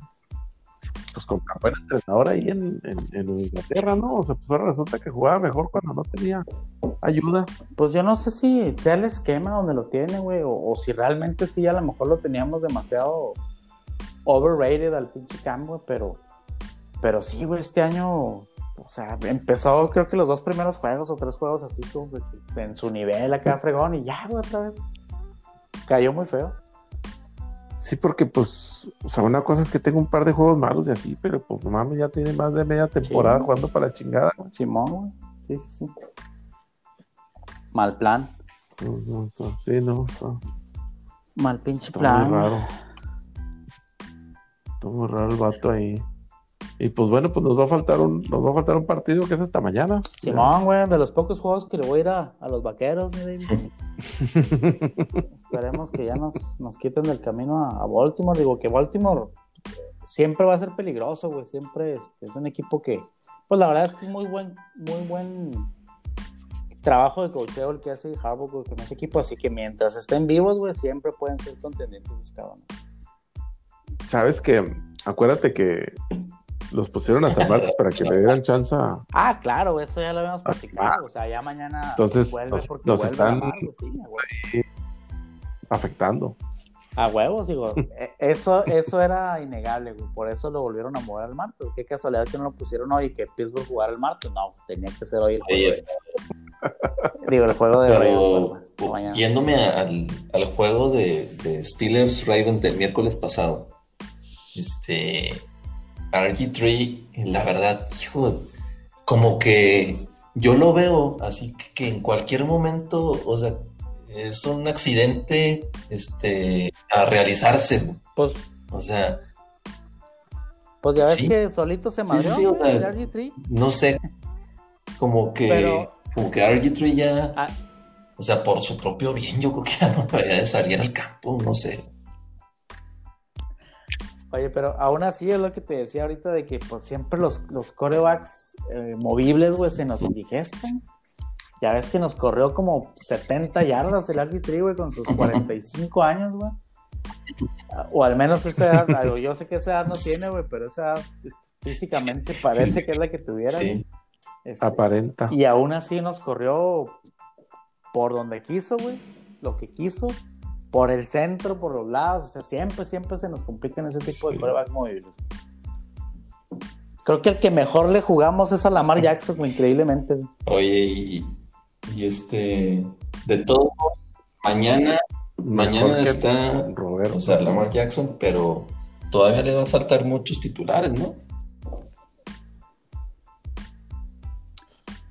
Pues con tan buen entrenador ahí en, en, Inglaterra, ¿no? O sea, pues ahora resulta que jugaba mejor cuando no tenía ayuda. Pues yo no sé si sea el esquema donde lo tiene, güey, o, si realmente sí a lo mejor lo teníamos demasiado overrated al pinche Cam, güey, pero, pero sí, güey, este año, o sea, empezó creo que los dos primeros juegos o tres juegos así, como en su nivel acá fregón y ya, güey, otra vez. Cayó muy feo. Sí, porque pues, o sea, una cosa es que tengo un par de juegos malos y así, pero pues no mames, ya tiene más de media temporada Sí. jugando para la chingada. güey. Simón, güey. Sí, sí, sí. Mal plan. No, no, no, Sí, no, no, Mal pinche está plan. muy raro. Está muy raro el vato ahí. Y pues bueno, pues nos va a faltar un, nos va a faltar un partido que es hasta mañana. Simón, güey, de los pocos juegos que le voy a ir a, a los vaqueros, mi David. Esperemos que ya nos, nos quiten del camino a, Baltimore. Digo que Baltimore siempre va a ser peligroso, güey. Siempre este, es un equipo que, pues la verdad es que es muy buen, muy buen trabajo de coacheo el que hace Harbaugh con ese equipo. Así que mientras estén vivos, güey, siempre pueden ser contendientes, cabrones. Sabes que, acuérdate que los pusieron hasta martes para que le dieran chance a... Ah, claro, eso ya lo habíamos platicado. O sea, ya mañana Entonces, vuelve nos- porque nos vuelve están- sí, huevo. afectando. A huevos, digo, e- eso, eso era innegable, güey. Por eso lo volvieron a mover al martes. Qué casualidad que no lo pusieron hoy y que Pittsburgh jugara el martes. No, tenía que ser hoy el juego. Oye, de- digo, el juego de Pero yéndome al, al juego de, de Steelers Ravens del miércoles pasado, este RG3, la verdad, hijo, como que yo lo veo así que, que en cualquier momento, o sea, es un accidente este, a realizarse. Pues, o sea, pues ya ves Sí. que solito se Sí, madrió, sí, o sea, el RG3. no sé, como que, Pero- como que RG3 ya, Ah, o sea, por su propio bien, yo creo que ya no debería de salir al campo, no sé. Oye, pero aún así es lo que te decía ahorita de que pues siempre los, los corebacks eh, movibles, güey, se nos indigestan. Ya ves que nos corrió como 70 yardas el RG3, güey, con sus 45 años, güey. O al menos esa edad, algo, yo sé que esa edad no tiene, güey, pero esa edad físicamente parece que es la que tuviera. Sí. Este, Aparenta. y aún así nos corrió por donde quiso, güey, lo que quiso, por el centro, por los lados, o sea, siempre, siempre se nos complican ese tipo de Sí. corebacks movibles. Creo que el que mejor le jugamos es a Lamar Jackson, güey, increíblemente. Oye, y, y este, de todo, mañana, mañana está, Roberto. o sea, Lamar Jackson, pero todavía le va a faltar muchos titulares, ¿no?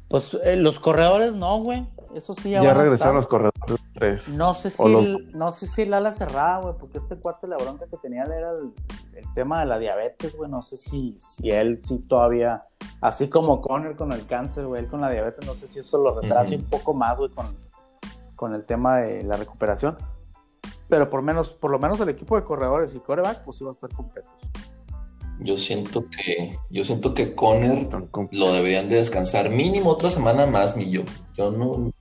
Pues eh, los corredores no, güey. Eso sí ya, ya regresaron los corredores tres. No sé si O los- el- no sé si el ala cerrada, güey, porque este cuate la bronca que tenía era el, el tema de la diabetes, güey. No sé si, si él sí todavía, así como Conner con el cáncer, güey, él con la diabetes, no sé si eso lo retrasa un poco más, güey, con, con el tema de la recuperación. Pero por menos, por lo menos el equipo de corredores y coreback, pues iba a estar completos. Yo siento que, yo siento que Conner lo deberían de descansar mínimo otra semana más, mi yo. Yo no,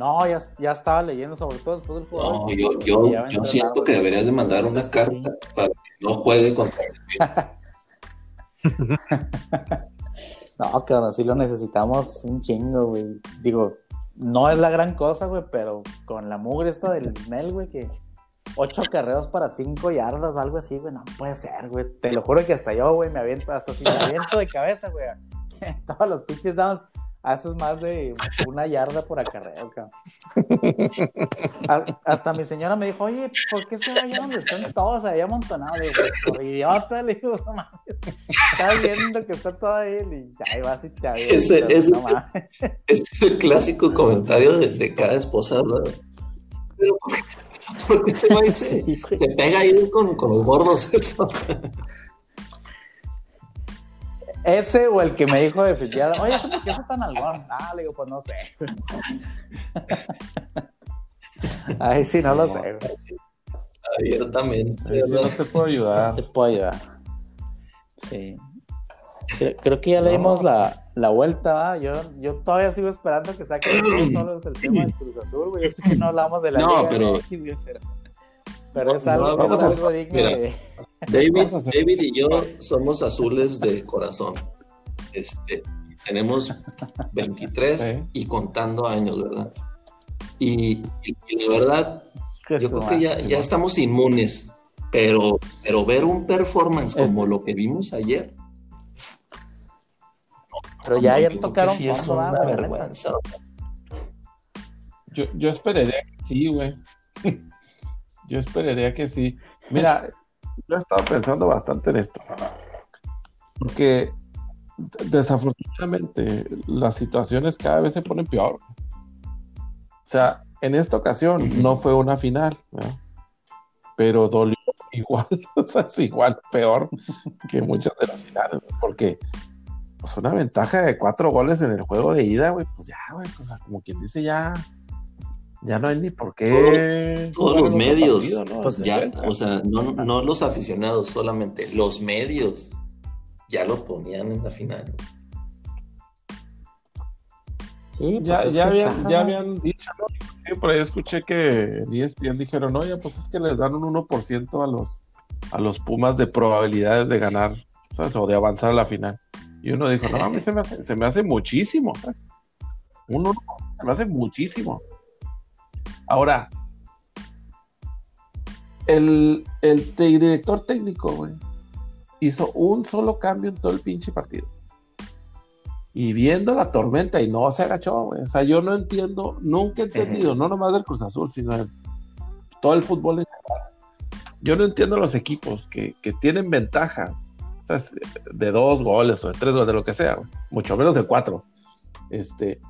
No, ya, ya estaba leyendo, sobre todo después del no, jugador. yo, yo, yo entrar siento que deberías de mandar una carta sí. para que no juegue contra No, que así lo necesitamos un chingo, güey. Digo, no es la gran cosa, güey, pero con la mugre esta del Snell, güey, que ocho carreros para cinco yardas o algo así, güey, no puede ser, güey. Te lo juro que hasta yo, güey, me aviento, hasta si me aviento de cabeza, güey. Todos los pinches downs haces más de una yarda por acarreo, cabrón. A- Hasta mi señora me dijo, oye, ¿por qué se va allá donde están todos ahí amontonados? Le digo, "Pues, por idiota, le digo, no mames. Estás viendo que está todo ahí y ahí vas y te avientas, Ese- ese- no. Este es el clásico comentario de, de cada esposa, ¿verdad? Pero, ¿por qué se va y se, Sí, se pega ahí con, con los gordos eso? Ese o el que me dijo de fitear, oye, ¿ese por qué está tan algón? Ah, le digo, pues no sé. Ay, sí, no lo sé, güey. Abiertamente, Ahí sí no te puedo ayudar. Te puedo ayudar. Sí. Creo, creo que ya le dimos la, la vuelta, ¿va? Yo, yo todavía sigo esperando que saquen todos solos el tema del Cruz Azul, güey. Yo sé que no hablamos de la No, Liga pero- güey, pero, pero es algo, no, es algo digno mira. de... David, David y yo somos azules de corazón. Este, tenemos 23 Sí. y contando años, ¿verdad? Y, y- y la verdad, yo creo que ya, ya estamos inmunes, pero, pero ver un performance Es- como lo que vimos ayer, Pero ya ayer creo que tocaron sí es una. Yo, yo esperaría que sí, güey. Yo esperaría que sí. Mira, yo he estado pensando bastante en esto. Porque desafortunadamente las situaciones cada vez se ponen peor. O sea, en esta ocasión no fue una final, pero dolió igual, o sea, es igual peor que muchas de las finales, porque pues una ventaja de cuatro goles en el juego de ida, güey, pues ya, güey, o sea, como quien dice, ya, ya no hay ni por qué. Todos jugar los medios, partido, ¿no? pues ya, o sea, no, no los aficionados solamente, los medios ya lo ponían en la final. Sí, pues Ya, ya, habían, ya habían dicho, ¿no? Sí, por ahí escuché que en ESPN dijeron, oye, pues es que les dan un 1% a los, a los Pumas de probabilidades de ganar, ¿sabes? O de avanzar a la final. Y uno dijo, no, a mí se me hace, se me hace muchísimo, ¿sabes? Un 1% se me hace muchísimo. Ahora, el, el director técnico, güey, hizo un solo cambio en todo el pinche partido. Y viendo la tormenta y no se agachó, güey. O sea, yo no entiendo, nunca he entendido, no nomás del Cruz Azul, sino de todo el fútbol en general. Yo no entiendo los equipos que, que tienen ventaja, o sea, es de dos goles o de tres goles, de lo que sea, güey. mucho menos de cuatro. Este,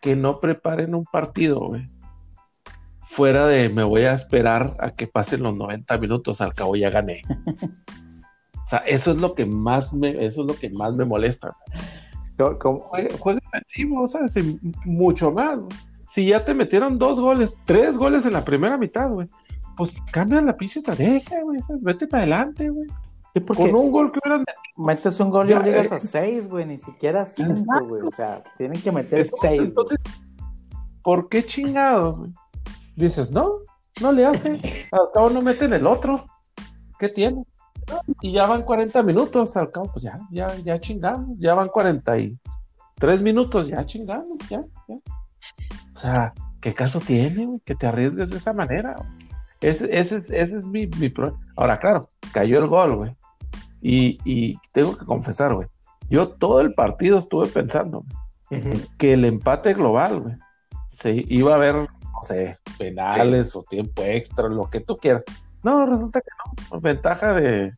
que no preparen un partido, güey. Fuera de me voy a esperar a que pasen los 90 minutos, al cabo ya gané. O sea, eso es lo que más me, eso es lo que más me molesta. ¿Cómo- cómo- Juega, o sea, sí, mucho más. güey. Si ya te metieron dos goles, tres goles en la primera mitad, güey, pues cambia la pinche estrategia, güey. ¿sabes? Vete para adelante, güey. Sí, Con un gol que hubieran metes un gol y obligas eh. a seis, güey, ni siquiera cinco, güey. O sea, tienen que meter Entonces, seis. güey. entonces, ¿por qué chingados, güey? Dices, no, no le hace. Al cabo no meten el otro. ¿Qué tiene? Y ya van 40 minutos. Al cabo, pues ya, ya, ya chingamos. Ya van 43 minutos. Ya chingamos, ya, ya. O sea, ¿qué caso tiene, güey? Que te arriesgues de esa manera. Ese, ese es, ese es mi, mi problema. Ahora, claro, cayó el gol, güey. Y, y tengo que confesar, güey. Yo todo el partido estuve pensando, que el empate global, güey, se iba a ver, no sé, penales o tiempo extra, lo que tú quieras. No, resulta que no. Ventaja de,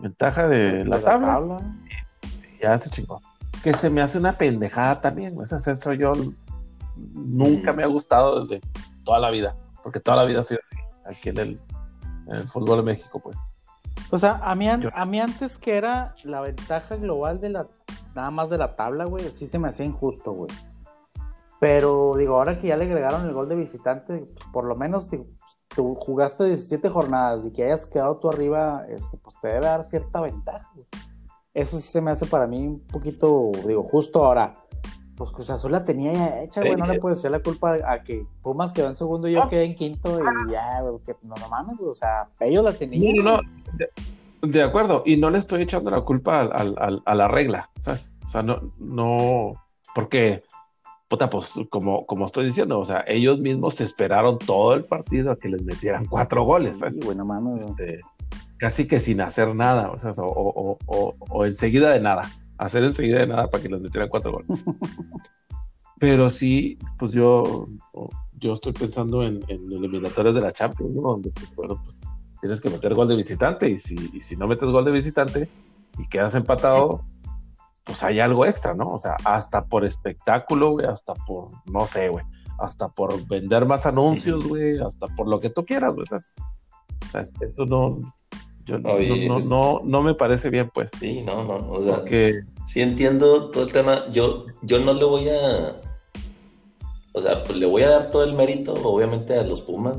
ventaja de la De tabla, ya se chingó. Que se me hace una pendejada también. Ese es eso yo nunca me ha gustado desde toda la vida, porque toda la vida ha sido así, aquí en el, en el fútbol de México, pues. O sea, a mí, an- Yo- a mí antes que era la ventaja global de la nada más de la tabla, güey, sí se me hacía injusto, güey. Pero digo, ahora que ya le agregaron el gol de visitante, pues, por lo menos digo, tú jugaste 17 jornadas y que hayas quedado tú arriba, este, pues te debe dar cierta ventaja. Eso sí se me hace para mí un poquito, digo, justo ahora. Pues Cruz Azul la tenía ya hecha, güey. no le puedes echar la culpa a que Pumas quedó en segundo y yo quedé en quinto y ya, güey, que no, no mames, O sea, ellos la tenían. No, no, de, acuerdo. Y no le estoy echando la culpa a la regla, ¿sabes? O sea, no, no, porque puta, pues como, como estoy diciendo, o sea, ellos mismos se esperaron todo el partido a que les metieran cuatro goles. Sí, bueno, mames. Este, casi que sin hacer nada, o sea, o, o, o, enseguida de nada, hacer enseguida de nada para que les metieran cuatro goles. Pero sí, pues yo, yo estoy pensando en, en eliminatorios de la Champions, donde pues, bueno, pues tienes que meter gol de visitante y si, y si no metes gol de visitante y quedas empatado, pues hay algo extra, ¿no? O sea, hasta por espectáculo, güey, hasta por, no sé, güey, hasta por vender más anuncios, güey, hasta por lo que tú quieras, güey. O sea, eso no, yo no, no, no, me parece bien, pues. Sí, no, no, o sea, sí entiendo todo el tema. Yo, yo no le voy a, o sea, pues le voy a dar todo el mérito, obviamente, a los Pumas,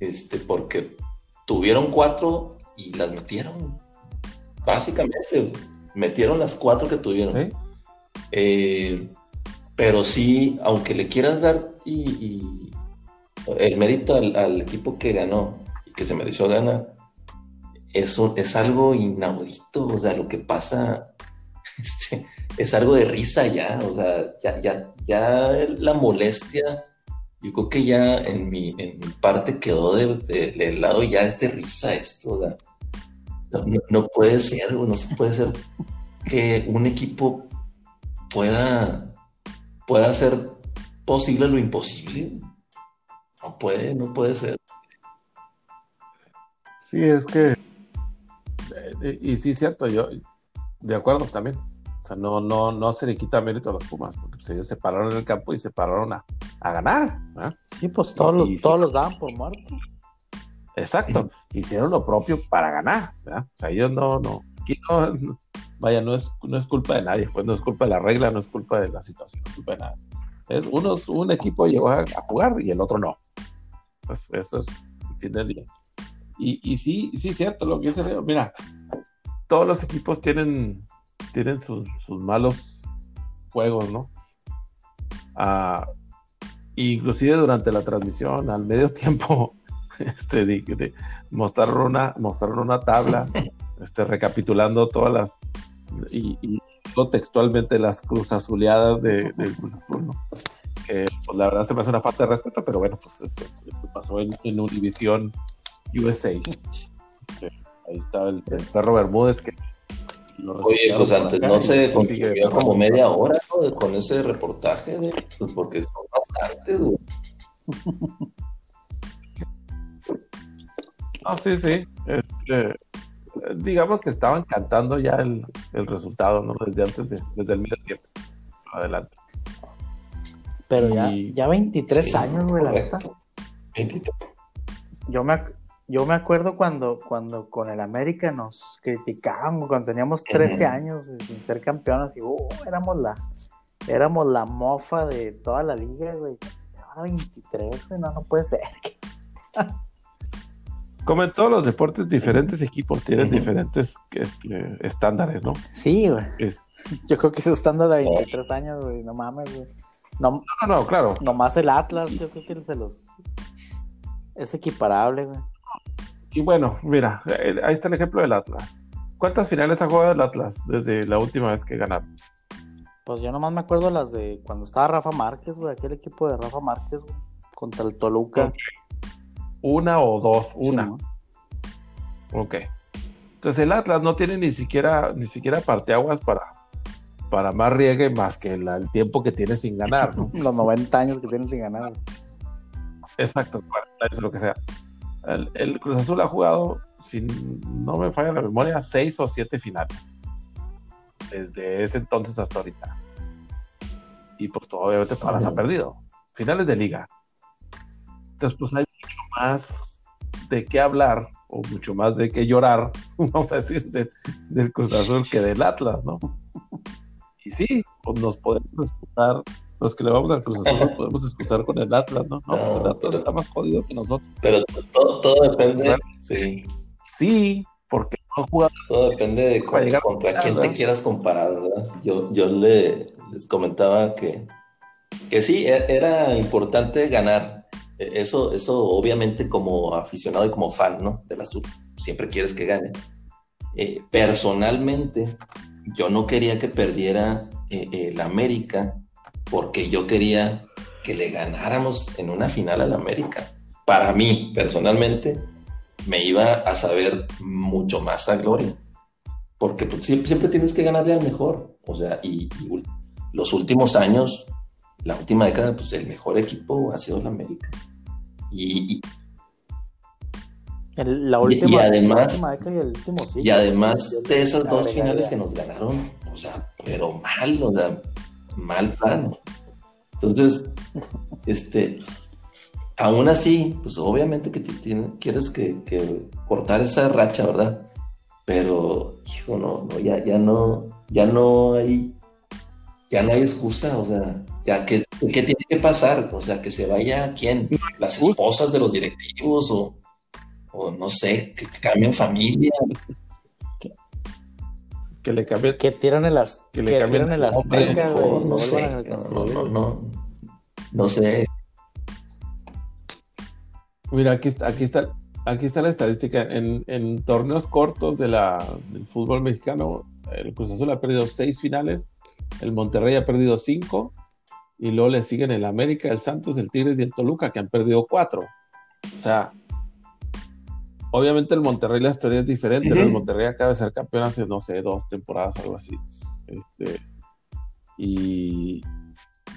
este, porque tuvieron cuatro y las metieron, básicamente, metieron las cuatro que tuvieron. Eh, pero sí, aunque le quieras dar y, el mérito al, equipo que ganó y que se mereció ganar, eso es algo inaudito, o sea, lo que pasa este, es algo de risa ya, o sea, ya, ya, ya la molestia, yo creo que ya en mi, en mi parte quedó del de, lado ya es de risa esto, o sea, no, puede ser, no se puede ser que un equipo pueda, pueda hacer posible lo imposible. No puede, no puede ser. Sí, es que eh, y sí, cierto, yo de acuerdo también. O sea, no, no, no se le quita mérito a los Pumas, porque pues, ellos se pararon en el campo y se pararon a, ganar. Sí, pues todos, los, todos los daban por muerto. Exacto, hicieron lo propio para ganar. O sea, ellos no, no, aquí no, vaya, no es, no es culpa de nadie, pues no es culpa de la regla, no es culpa de la situación, no es culpa de nada. Es uno, un equipo llegó a, jugar y el otro no. Pues eso es el fin del día. Y, y sí, sí, cierto, lo que dice Mira, todos los equipos tienen, tienen sus, malos juegos, ¿no? Ah, inclusive durante la transmisión, al medio tiempo, este, de, mostraron, una, mostraron una tabla, este, recapitulando todas las, y, y textualmente las cruz azuleadas de, Cruz Azul, ¿no? Que pues, la verdad se me hace una falta de respeto, pero bueno, pues eso, pasó en, en Univisión USA. Este, Ahí estaba el, perro Bermúdez que Oye, pues antes no se consiguió como media hora con ese reportaje, pues porque son bastantes, güey. Ah, sí, sí. Este, digamos que estaban cantando ya el, el, resultado, ¿no? Desde antes, de, desde el medio tiempo. Adelante. Pero ya, ya 23 años, güey, la verdad. 23. Yo me, yo me acuerdo cuando, cuando con el América nos criticábamos, cuando teníamos 13 años sin ser campeones, y uh, éramos la, éramos la mofa de toda la liga, güey. Ahora 23, güey, no, no puede ser. Como en todos los deportes, diferentes equipos tienen diferentes este, estándares, ¿no? Sí, güey. Yo creo que ese estándar de 23 años, güey, no mames, güey. No, no, no, claro. Nomás el Atlas, yo creo que se los. Es equiparable, güey. Y bueno, mira, eh, ahí está el ejemplo del Atlas. ¿Cuántas finales ha jugado el Atlas desde la última vez que ganaron? Pues yo nomás me acuerdo las de cuando estaba Rafa Márquez, güey, aquel equipo de Rafa Márquez, güey, contra el Toluca. Una o dos, una. Ok. Entonces el Atlas no tiene ni siquiera, ni siquiera parteaguas para, para más riegue más que el tiempo que tiene sin ganar. Los 90 años que tiene sin ganar. Exacto, eso es lo que sea. El, Cruz Azul ha jugado, si no me falla la memoria, seis o siete finales. Desde ese entonces hasta ahorita. Y pues obviamente todas las ha perdido. Finales de liga. Entonces, pues hay mucho más de qué hablar o mucho más de qué llorar, sé si es del Cruz Azul que del Atlas, ¿no? Y sí, pues nos podemos disputar los que le vamos al Cruz Azul nos podemos excusar con el Atlas, ¿no? No, pues el Atlas está más jodido que nosotros. Pero todo, todo depende, sí. Sí, porque no juega. Todo depende de con- contra a quién te quieras comparar, ¿verdad? Yo, yo le, les comentaba que, que sí, e- era importante ganar. E- Eso, eso obviamente como aficionado y como fan, ¿no? Del azul, siempre quieres que gane. Eh, personalmente, yo no quería que perdiera eh, el América porque yo quería que le ganáramos en una final al América. Para mí, personalmente, me iba a saber mucho más a gloria. Porque pues, siempre, siempre tienes que ganarle al mejor. O sea, y, y los últimos años, la última década, pues el mejor equipo ha sido el América. Y, y- El- la Y- y última, además- la última y el último siglo. y además de esas dos finales que nos ganaron, o sea, pero mal, o sea, mal plano. Entonces, este, aún así, pues obviamente que te tiene- quieres que, que cortar esa racha, ¿verdad? Pero, hijo, no, no, ya, ya no, ya no hay, ya no hay excusa, o sea, ya que, ¿qué tiene que pasar? O sea, que se vaya quién, las esposas de los directivos o, o no sé, que cambien familia. Que le cambie. Que tiran el, as- Que que le cambien tiran el Azteca, y no sé, no, sé. Mira, aquí está, aquí está, aquí está la estadística. En, en torneos cortos de la, del fútbol mexicano, el Cruz Azul ha perdido seis finales, el Monterrey ha perdido cinco, y luego le siguen el América, el Santos, el Tigres y el Toluca, que han perdido cuatro. O sea, obviamente el Monterrey la historia es diferente. El Monterrey acaba de ser campeón hace, no sé, dos temporadas, algo así. Este, y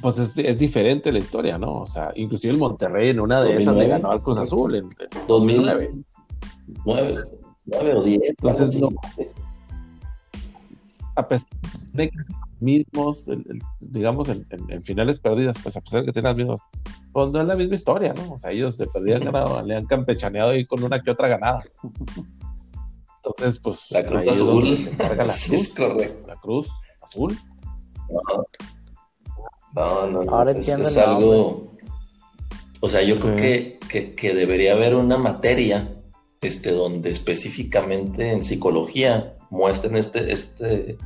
pues es, es diferente la historia, ¿no? O sea, inclusive el Monterrey en una de esas le 2009. ganó al Cruz Azul en, en 2009. 2009. Nueve, nueve o diez. Entonces, algo no. A pesar de que mismos, el- el- digamos, en, en- en finales perdidas, pues a pesar de que tienen las mismas, pues no es la misma historia, ¿no? O sea, ellos de perdida han ganado, le han campechaneado ahí con una que otra ganada. Entonces, pues La Cruz Azul. se encarga la Sí, es cruz, correcto. la cruz azul. No, no, no. Ahora es, entiendo es el algo. O sea, yo Sí. creo que, que, que debería haber una materia este, donde específicamente en psicología muestren este, este,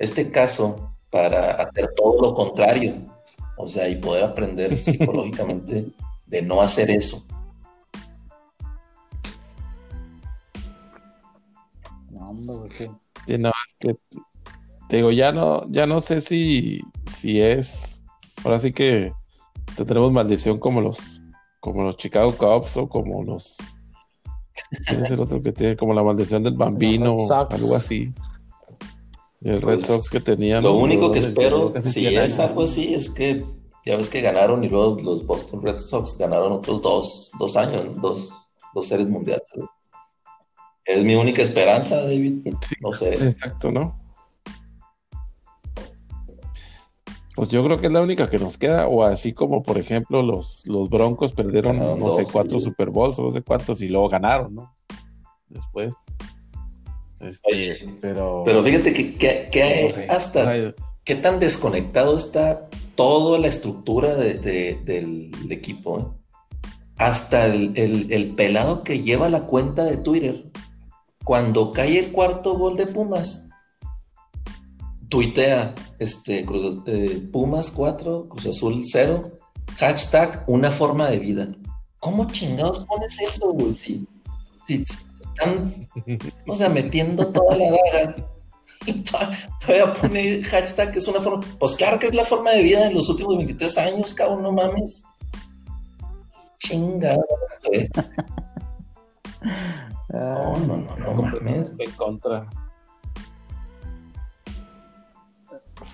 este caso para hacer todo lo contrario. O sea, y poder aprender psicológicamente de no hacer eso. No, hombre, Sí, no, es que te digo, ya no, ya no sé si, si es, ahora sí que tendremos maldición como los, como los Chicago Cubs o como los, ¿quién es el otro que tiene? Como la maldición del bambino, algo así. Y el Red Pues, Sox que tenían. Lo único que espero, si 100 esa fue así, es que ya ves que ganaron y luego los Boston Red Sox ganaron otros dos, dos años, dos, dos series mundiales. Es mi única esperanza, David. Sí, No sé. exacto, ¿no? Pues yo creo que es la única que nos queda, o así como por ejemplo los, los Broncos perdieron, Ganaron no sé, cuatro sí. Super Bowls no sé cuántos y luego ganaron, ¿no? Después. Este, pero, Pero fíjate que, que- que no sé. hasta Ay, qué tan desconectado está toda la estructura de- de- del equipo. ¿eh? Hasta el, el- el pelado que lleva la cuenta de Twitter. Cuando cae el cuarto gol de Pumas, tuitea este, Cruz- eh, Pumas 4, Cruz Azul 0, hashtag una forma de vida. ¿Cómo chingados pones eso, güey? Si, si- si están, o sea, metiendo toda la daga y to- todavía pone hashtag que es una forma. Pues claro que es la forma de vida en los últimos 23 años, cabrón, no mames. Chingada. güey. No, no, no, no mames. en contra.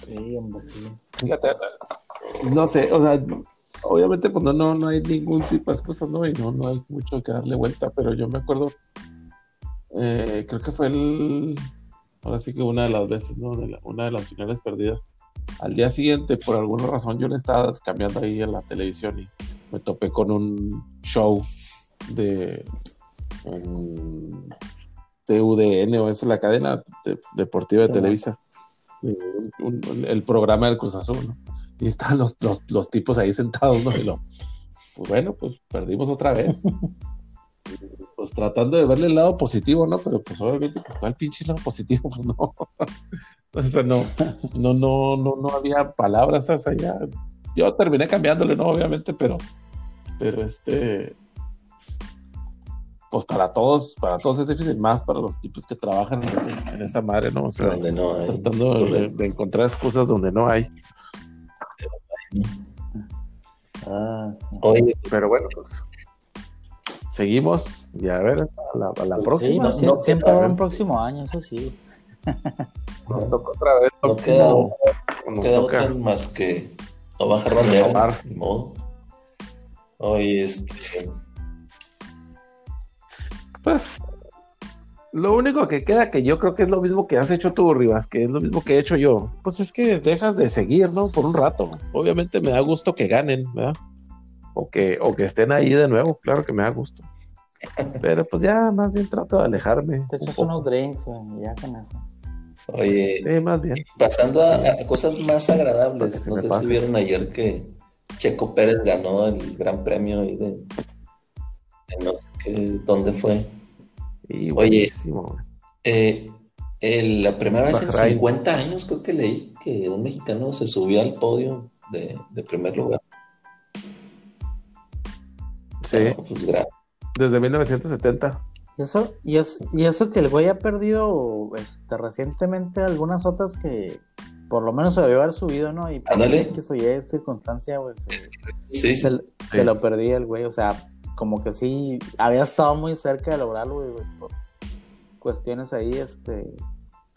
Sí, hombre, sí. Fíjate, no sé, o sea, obviamente pues no, no, no hay ningún tipo de excusas, ¿no? Y no, no hay mucho que darle vuelta, pero yo me acuerdo, eh, creo que fue el, ahora sí que una de las veces, ¿no? De la- una de las finales perdidas. Al día siguiente, por alguna razón, yo le estaba cambiando ahí en la televisión y me topé con un show de um, TUDN o es la cadena de- deportiva de. Televisa. Un- un- el programa del Cruz Azul, ¿no? Y están los, los, los tipos ahí sentados, ¿no? Y lo, pues bueno, pues perdimos otra vez. pues tratando de verle el lado positivo, ¿no? Pero pues obviamente, pues cuál pinche lado positivo, pues no. o sea, no, no, no, no, no había palabras, ya. Yo terminé cambiándole, ¿no? Obviamente, pero, pero este, pues para todos, para todos es difícil, más para los tipos que trabajan en, ese- en esa madre, ¿no? O sea, donde no hay. tratando de, de encontrar excusas donde no hay. Ah, Oye, Pero bueno, pues seguimos y a ver, a la, a la sí, próxima. no, no, sie- no siempre habrá un próximo año, eso sí. Nos toca otra vez. No ¿no? queda- no nos queda toca otra más que no bajar bandera. Modo. Oye, este. Pues lo único que queda que yo creo que es lo mismo que has hecho tú, Rivas, que es lo mismo que he hecho yo. Pues es que dejas de seguir, ¿no? Por un rato. Obviamente me da gusto que ganen, ¿verdad? O que, o que estén ahí de nuevo, claro que me da gusto. Pero pues ya más bien trato de alejarme. Te echas unos drinks, ya con eso. Oye, Sí, más bien. pasando a, a cosas más agradables. No sé si vieron ayer que Checo Pérez ganó el gran premio ahí de, de no sé qué, dónde fue. Y Oye. Eh, el- la primera vez en Bahrein. 50 años creo que leí que un mexicano se subió al podio de, de primer lugar. Sí, pues, desde 1970. Y eso, y es, y eso que el güey ha perdido este, recientemente algunas otras que por lo menos se debió haber subido, ¿no? Y Ándale. que soy de circunstancia, güey, se, sí, se, sí. se lo perdía el güey, o sea, como que sí, había estado muy cerca de lograrlo, güey, güey, por cuestiones ahí, este,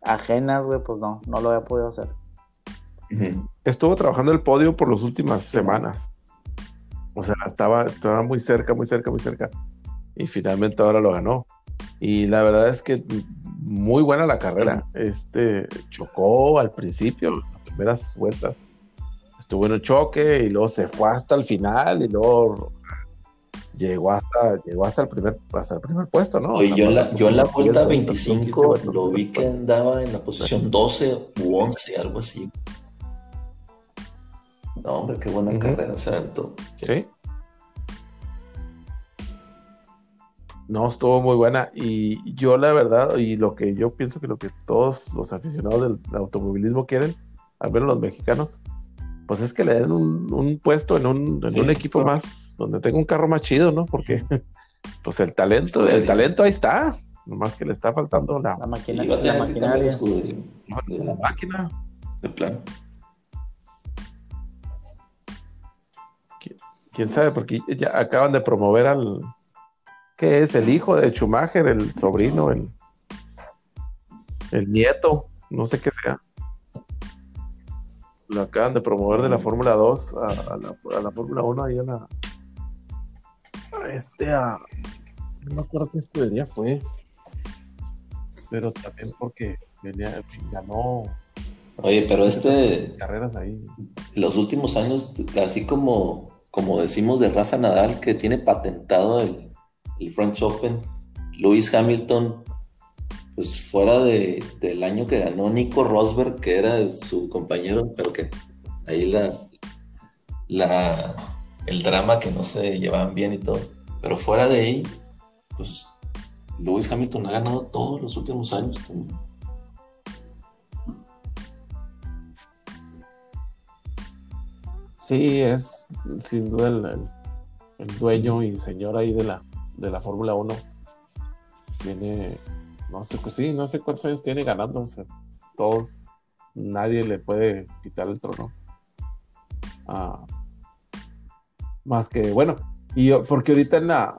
ajenas, güey, pues no, no lo había podido hacer. Estuvo trabajando el podio por las últimas semanas. O sea, estaba, estaba muy cerca, muy cerca, muy cerca. Y finalmente ahora lo ganó. Y la verdad es que muy buena la carrera. Este chocó al principio, las primeras vueltas. Estuvo en un choque y luego se fue hasta el final y luego llegó hasta, llegó hasta el primer, hasta el primer puesto, ¿no? O sea, yo en la, yo en la vuelta 10 vueltas, 15 25 vueltas, lo vi 15 que andaba en la posición 12 u 11, algo así. No, hombre, qué buena carrera se aventó. Sí. No, estuvo muy buena. Y yo, la verdad, y lo que yo pienso que lo que todos los aficionados del automovilismo quieren, al menos los mexicanos, pues es que le den un, un puesto en un, en Sí, un equipo claro. más, donde tenga un carro más chido, ¿no? Porque, pues el talento, el talento ahí está. Nomás que le está faltando la, La, la maquinaria. escudería, la máquina. de plan. Quién sabe, porque ya acaban de promover al. ¿Qué es? El hijo de Schumacher, el sobrino, el. El nieto, no sé qué sea. Lo acaban de promover de la Fórmula 2 a, a la, a la Fórmula 1 ahí a la. A este, a. No me acuerdo qué escudería fue. Pero también porque venía, ganó Oye, pero este, carreras ahí. los últimos años, así como, como decimos de Rafa Nadal, que tiene patentado el, French Open, Lewis Hamilton, pues fuera de, del año que ganó Nico Rosberg, que era su compañero, pero que ahí la, la, el drama que no se llevaban bien y todo. Pero fuera de ahí, pues Lewis Hamilton ha ganado todos los últimos años. Sí, es sin duda el, el- dueño y señor ahí de la, de la Fórmula 1. Tiene, no sé, pues sí, no sé cuántos años tiene ganando. todos, nadie le puede quitar el trono. Ah, más que, bueno, y porque ahorita en la,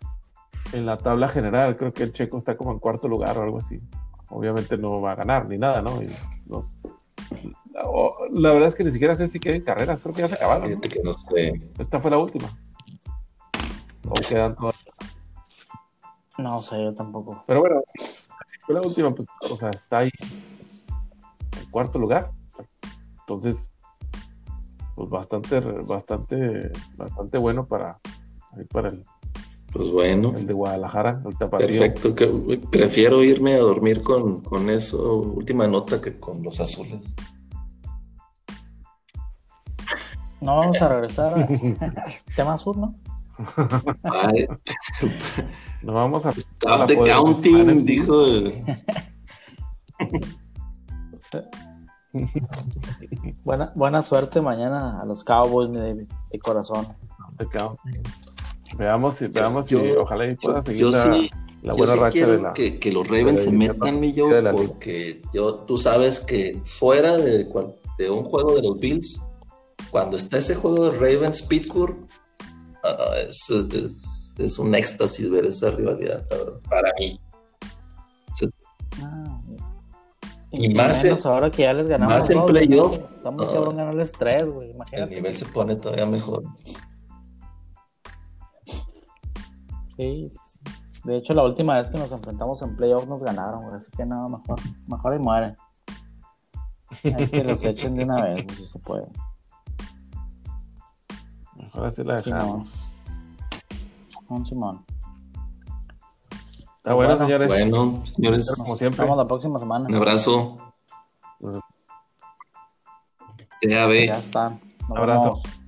en la tabla general creo que el checo está como en cuarto lugar o algo así. Obviamente no va a ganar ni nada, ¿no? Y los, o- la verdad es que ni siquiera sé si quieren carreras, creo que ya se acabaron. ¿no? Fíjate que no sé. Esta fue la última. O quedan todas. No, o sea, yo tampoco. Pero bueno, si fue la última, pues, o sea, está ahí en cuarto lugar. Entonces, pues bastante, bastante, bastante bueno para, ahí para el, Pues bueno. el de Guadalajara, el tapatío. Perfecto, que prefiero irme a dormir con, con eso, última nota, que con los azules. No vamos a regresar a tema sur, ¿no? No vamos a. Stop the counting, dijo. Buena, buena suerte mañana a los Cowboys, mi David, de corazón. The counting. Veamos si, veamos si Yo- ojalá y pueda seguir Yo la, sí, la yo buena sí racha quiero de la. que, que los Ravens se metan, mi liga. porque yo, tú sabes que fuera de, cual- de un juego de los Bills, cuando está ese juego de Ravens-Pittsburgh, ah, es, es- es un éxtasis ver esa rivalidad, para mí. Se- Ah, Y más menos en- ahora que ya les ganamos. más en dos, playoff. Está muy No. cabrón ganarles tres, güey. el Imagínate. nivel se pone todavía mejor. Sí, sí. De hecho, la última vez que nos enfrentamos en playoff nos ganaron, güey. Así que no, mejor, mejor y mueren. Hay que los echen de una vez, si se puede. Mejor así la dejamos. Un Simón. Está bueno, Bueno, señores. Bueno, señores, Como Nos siempre. vemos la próxima semana. un abrazo. Nos- TAB. Ya están. Nos Abrazo. vemos.